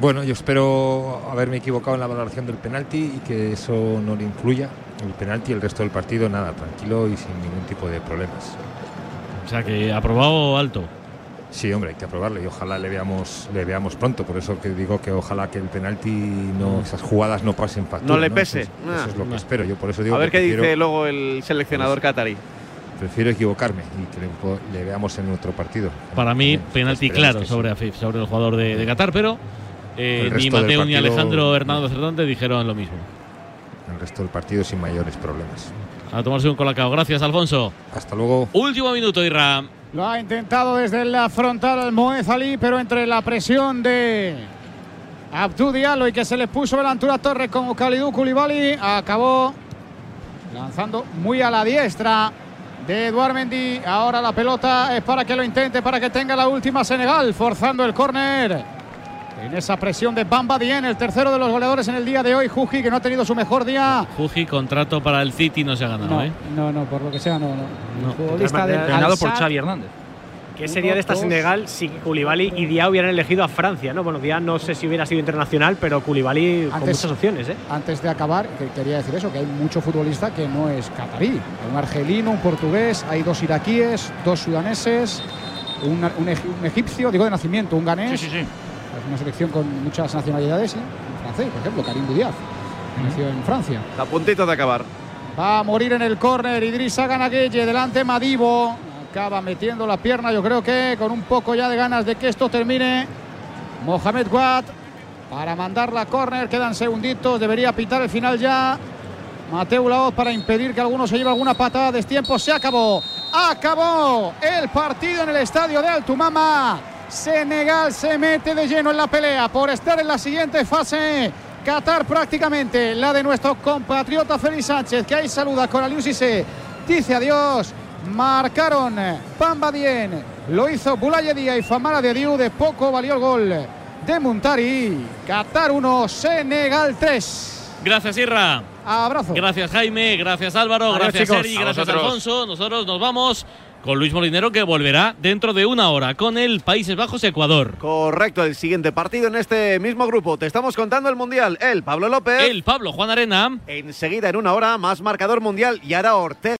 Bueno, yo espero haberme equivocado en la valoración del penalti y que eso no le influya. El penalti y el resto del partido, nada, tranquilo y sin ningún tipo de problemas. O sea que aprobado alto. Sí, hombre, hay que aprobarlo y ojalá le veamos, le veamos pronto. Por eso que digo que ojalá que el penalti, no, esas jugadas no pasen factura. No le pese. Eso, es- eso es lo que Ah. espero. Yo por eso digo a ver que qué prefiero, dice luego el seleccionador qatarí. prefiero equivocarme y que le, le veamos en otro partido. Para mí, Bien, penalti claro sobre Afif, sobre el jugador de, de Qatar, pero eh, ni Mateu ni Alejandro Hernández Cervantes dijeron lo mismo. El resto del partido sin mayores problemas. A tomarse un colacao. Gracias, Alfonso. Hasta luego. Último minuto, Irra. Lo ha intentado desde la frontal Moez Ali, pero entre la presión de Abdou Diallo y que se le puso delante una torre como Kalidou Koulibaly, acabó lanzando muy a la diestra de Eduard Mendy. Ahora la pelota es para que lo intente, para que tenga la última Senegal, forzando el córner. En esa presión de Bamba Dien, el tercero de los goleadores en el día de hoy, Juji, que no ha tenido su mejor día. Juji, contrato para el City no se ha ganado, No, ¿eh? no, no, por lo que sea, no. no. No. Futbolista por. Xavi Hernández. ¿Qué sería de esta. Senegal si Koulibaly y Dia hubieran elegido a Francia? ¿no? Bueno, Dia no sé si hubiera sido internacional, pero Koulibaly con Antes- muchas opciones. ¿eh? Antes de acabar, que quería decir eso, que hay mucho futbolista que no es catarí. Hay un argelino, un portugués, hay dos iraquíes, dos sudaneses, un, un egipcio, digo de nacimiento, un ganés. Sí, sí, sí. Es una selección con muchas nacionalidades un francés, por ejemplo, Karim Boudiaf, que nació en Francia. A puntito de acabar. Va a morir en el córner Idrissa Ganagueye, delante Madivo. Acaba metiendo la pierna, yo creo que con un poco ya de ganas de que esto termine. Mohamed Watt para mandar la córner, quedan segunditos, debería pitar el final ya. Mateo Laoz para impedir que alguno se lleve alguna patada de tiempo. Se acabó, acabó el partido en el estadio de Altumama. Senegal se mete de lleno en la pelea por estar en la siguiente fase. Qatar prácticamente la de nuestro compatriota Félix Sánchez, que ahí saluda con Aliou Cissé. Dice adiós. Marcaron Pamba Dien, lo hizo Bulaye Díaz y Famara de Diu. De poco valió el gol de Muntari. Qatar 1, Senegal 3. Gracias, Irra. Abrazo. Gracias Jaime, gracias Álvaro, Adiós, gracias. Eri, gracias. Alfonso. Nosotros nos vamos con Luis Molinero que volverá dentro de una hora con el Países Bajos-Ecuador. Correcto, el siguiente partido en este mismo grupo. Te estamos contando el Mundial. El Pablo López. El Pablo Juan Arena. Enseguida en una hora más marcador mundial y ahora Ortega.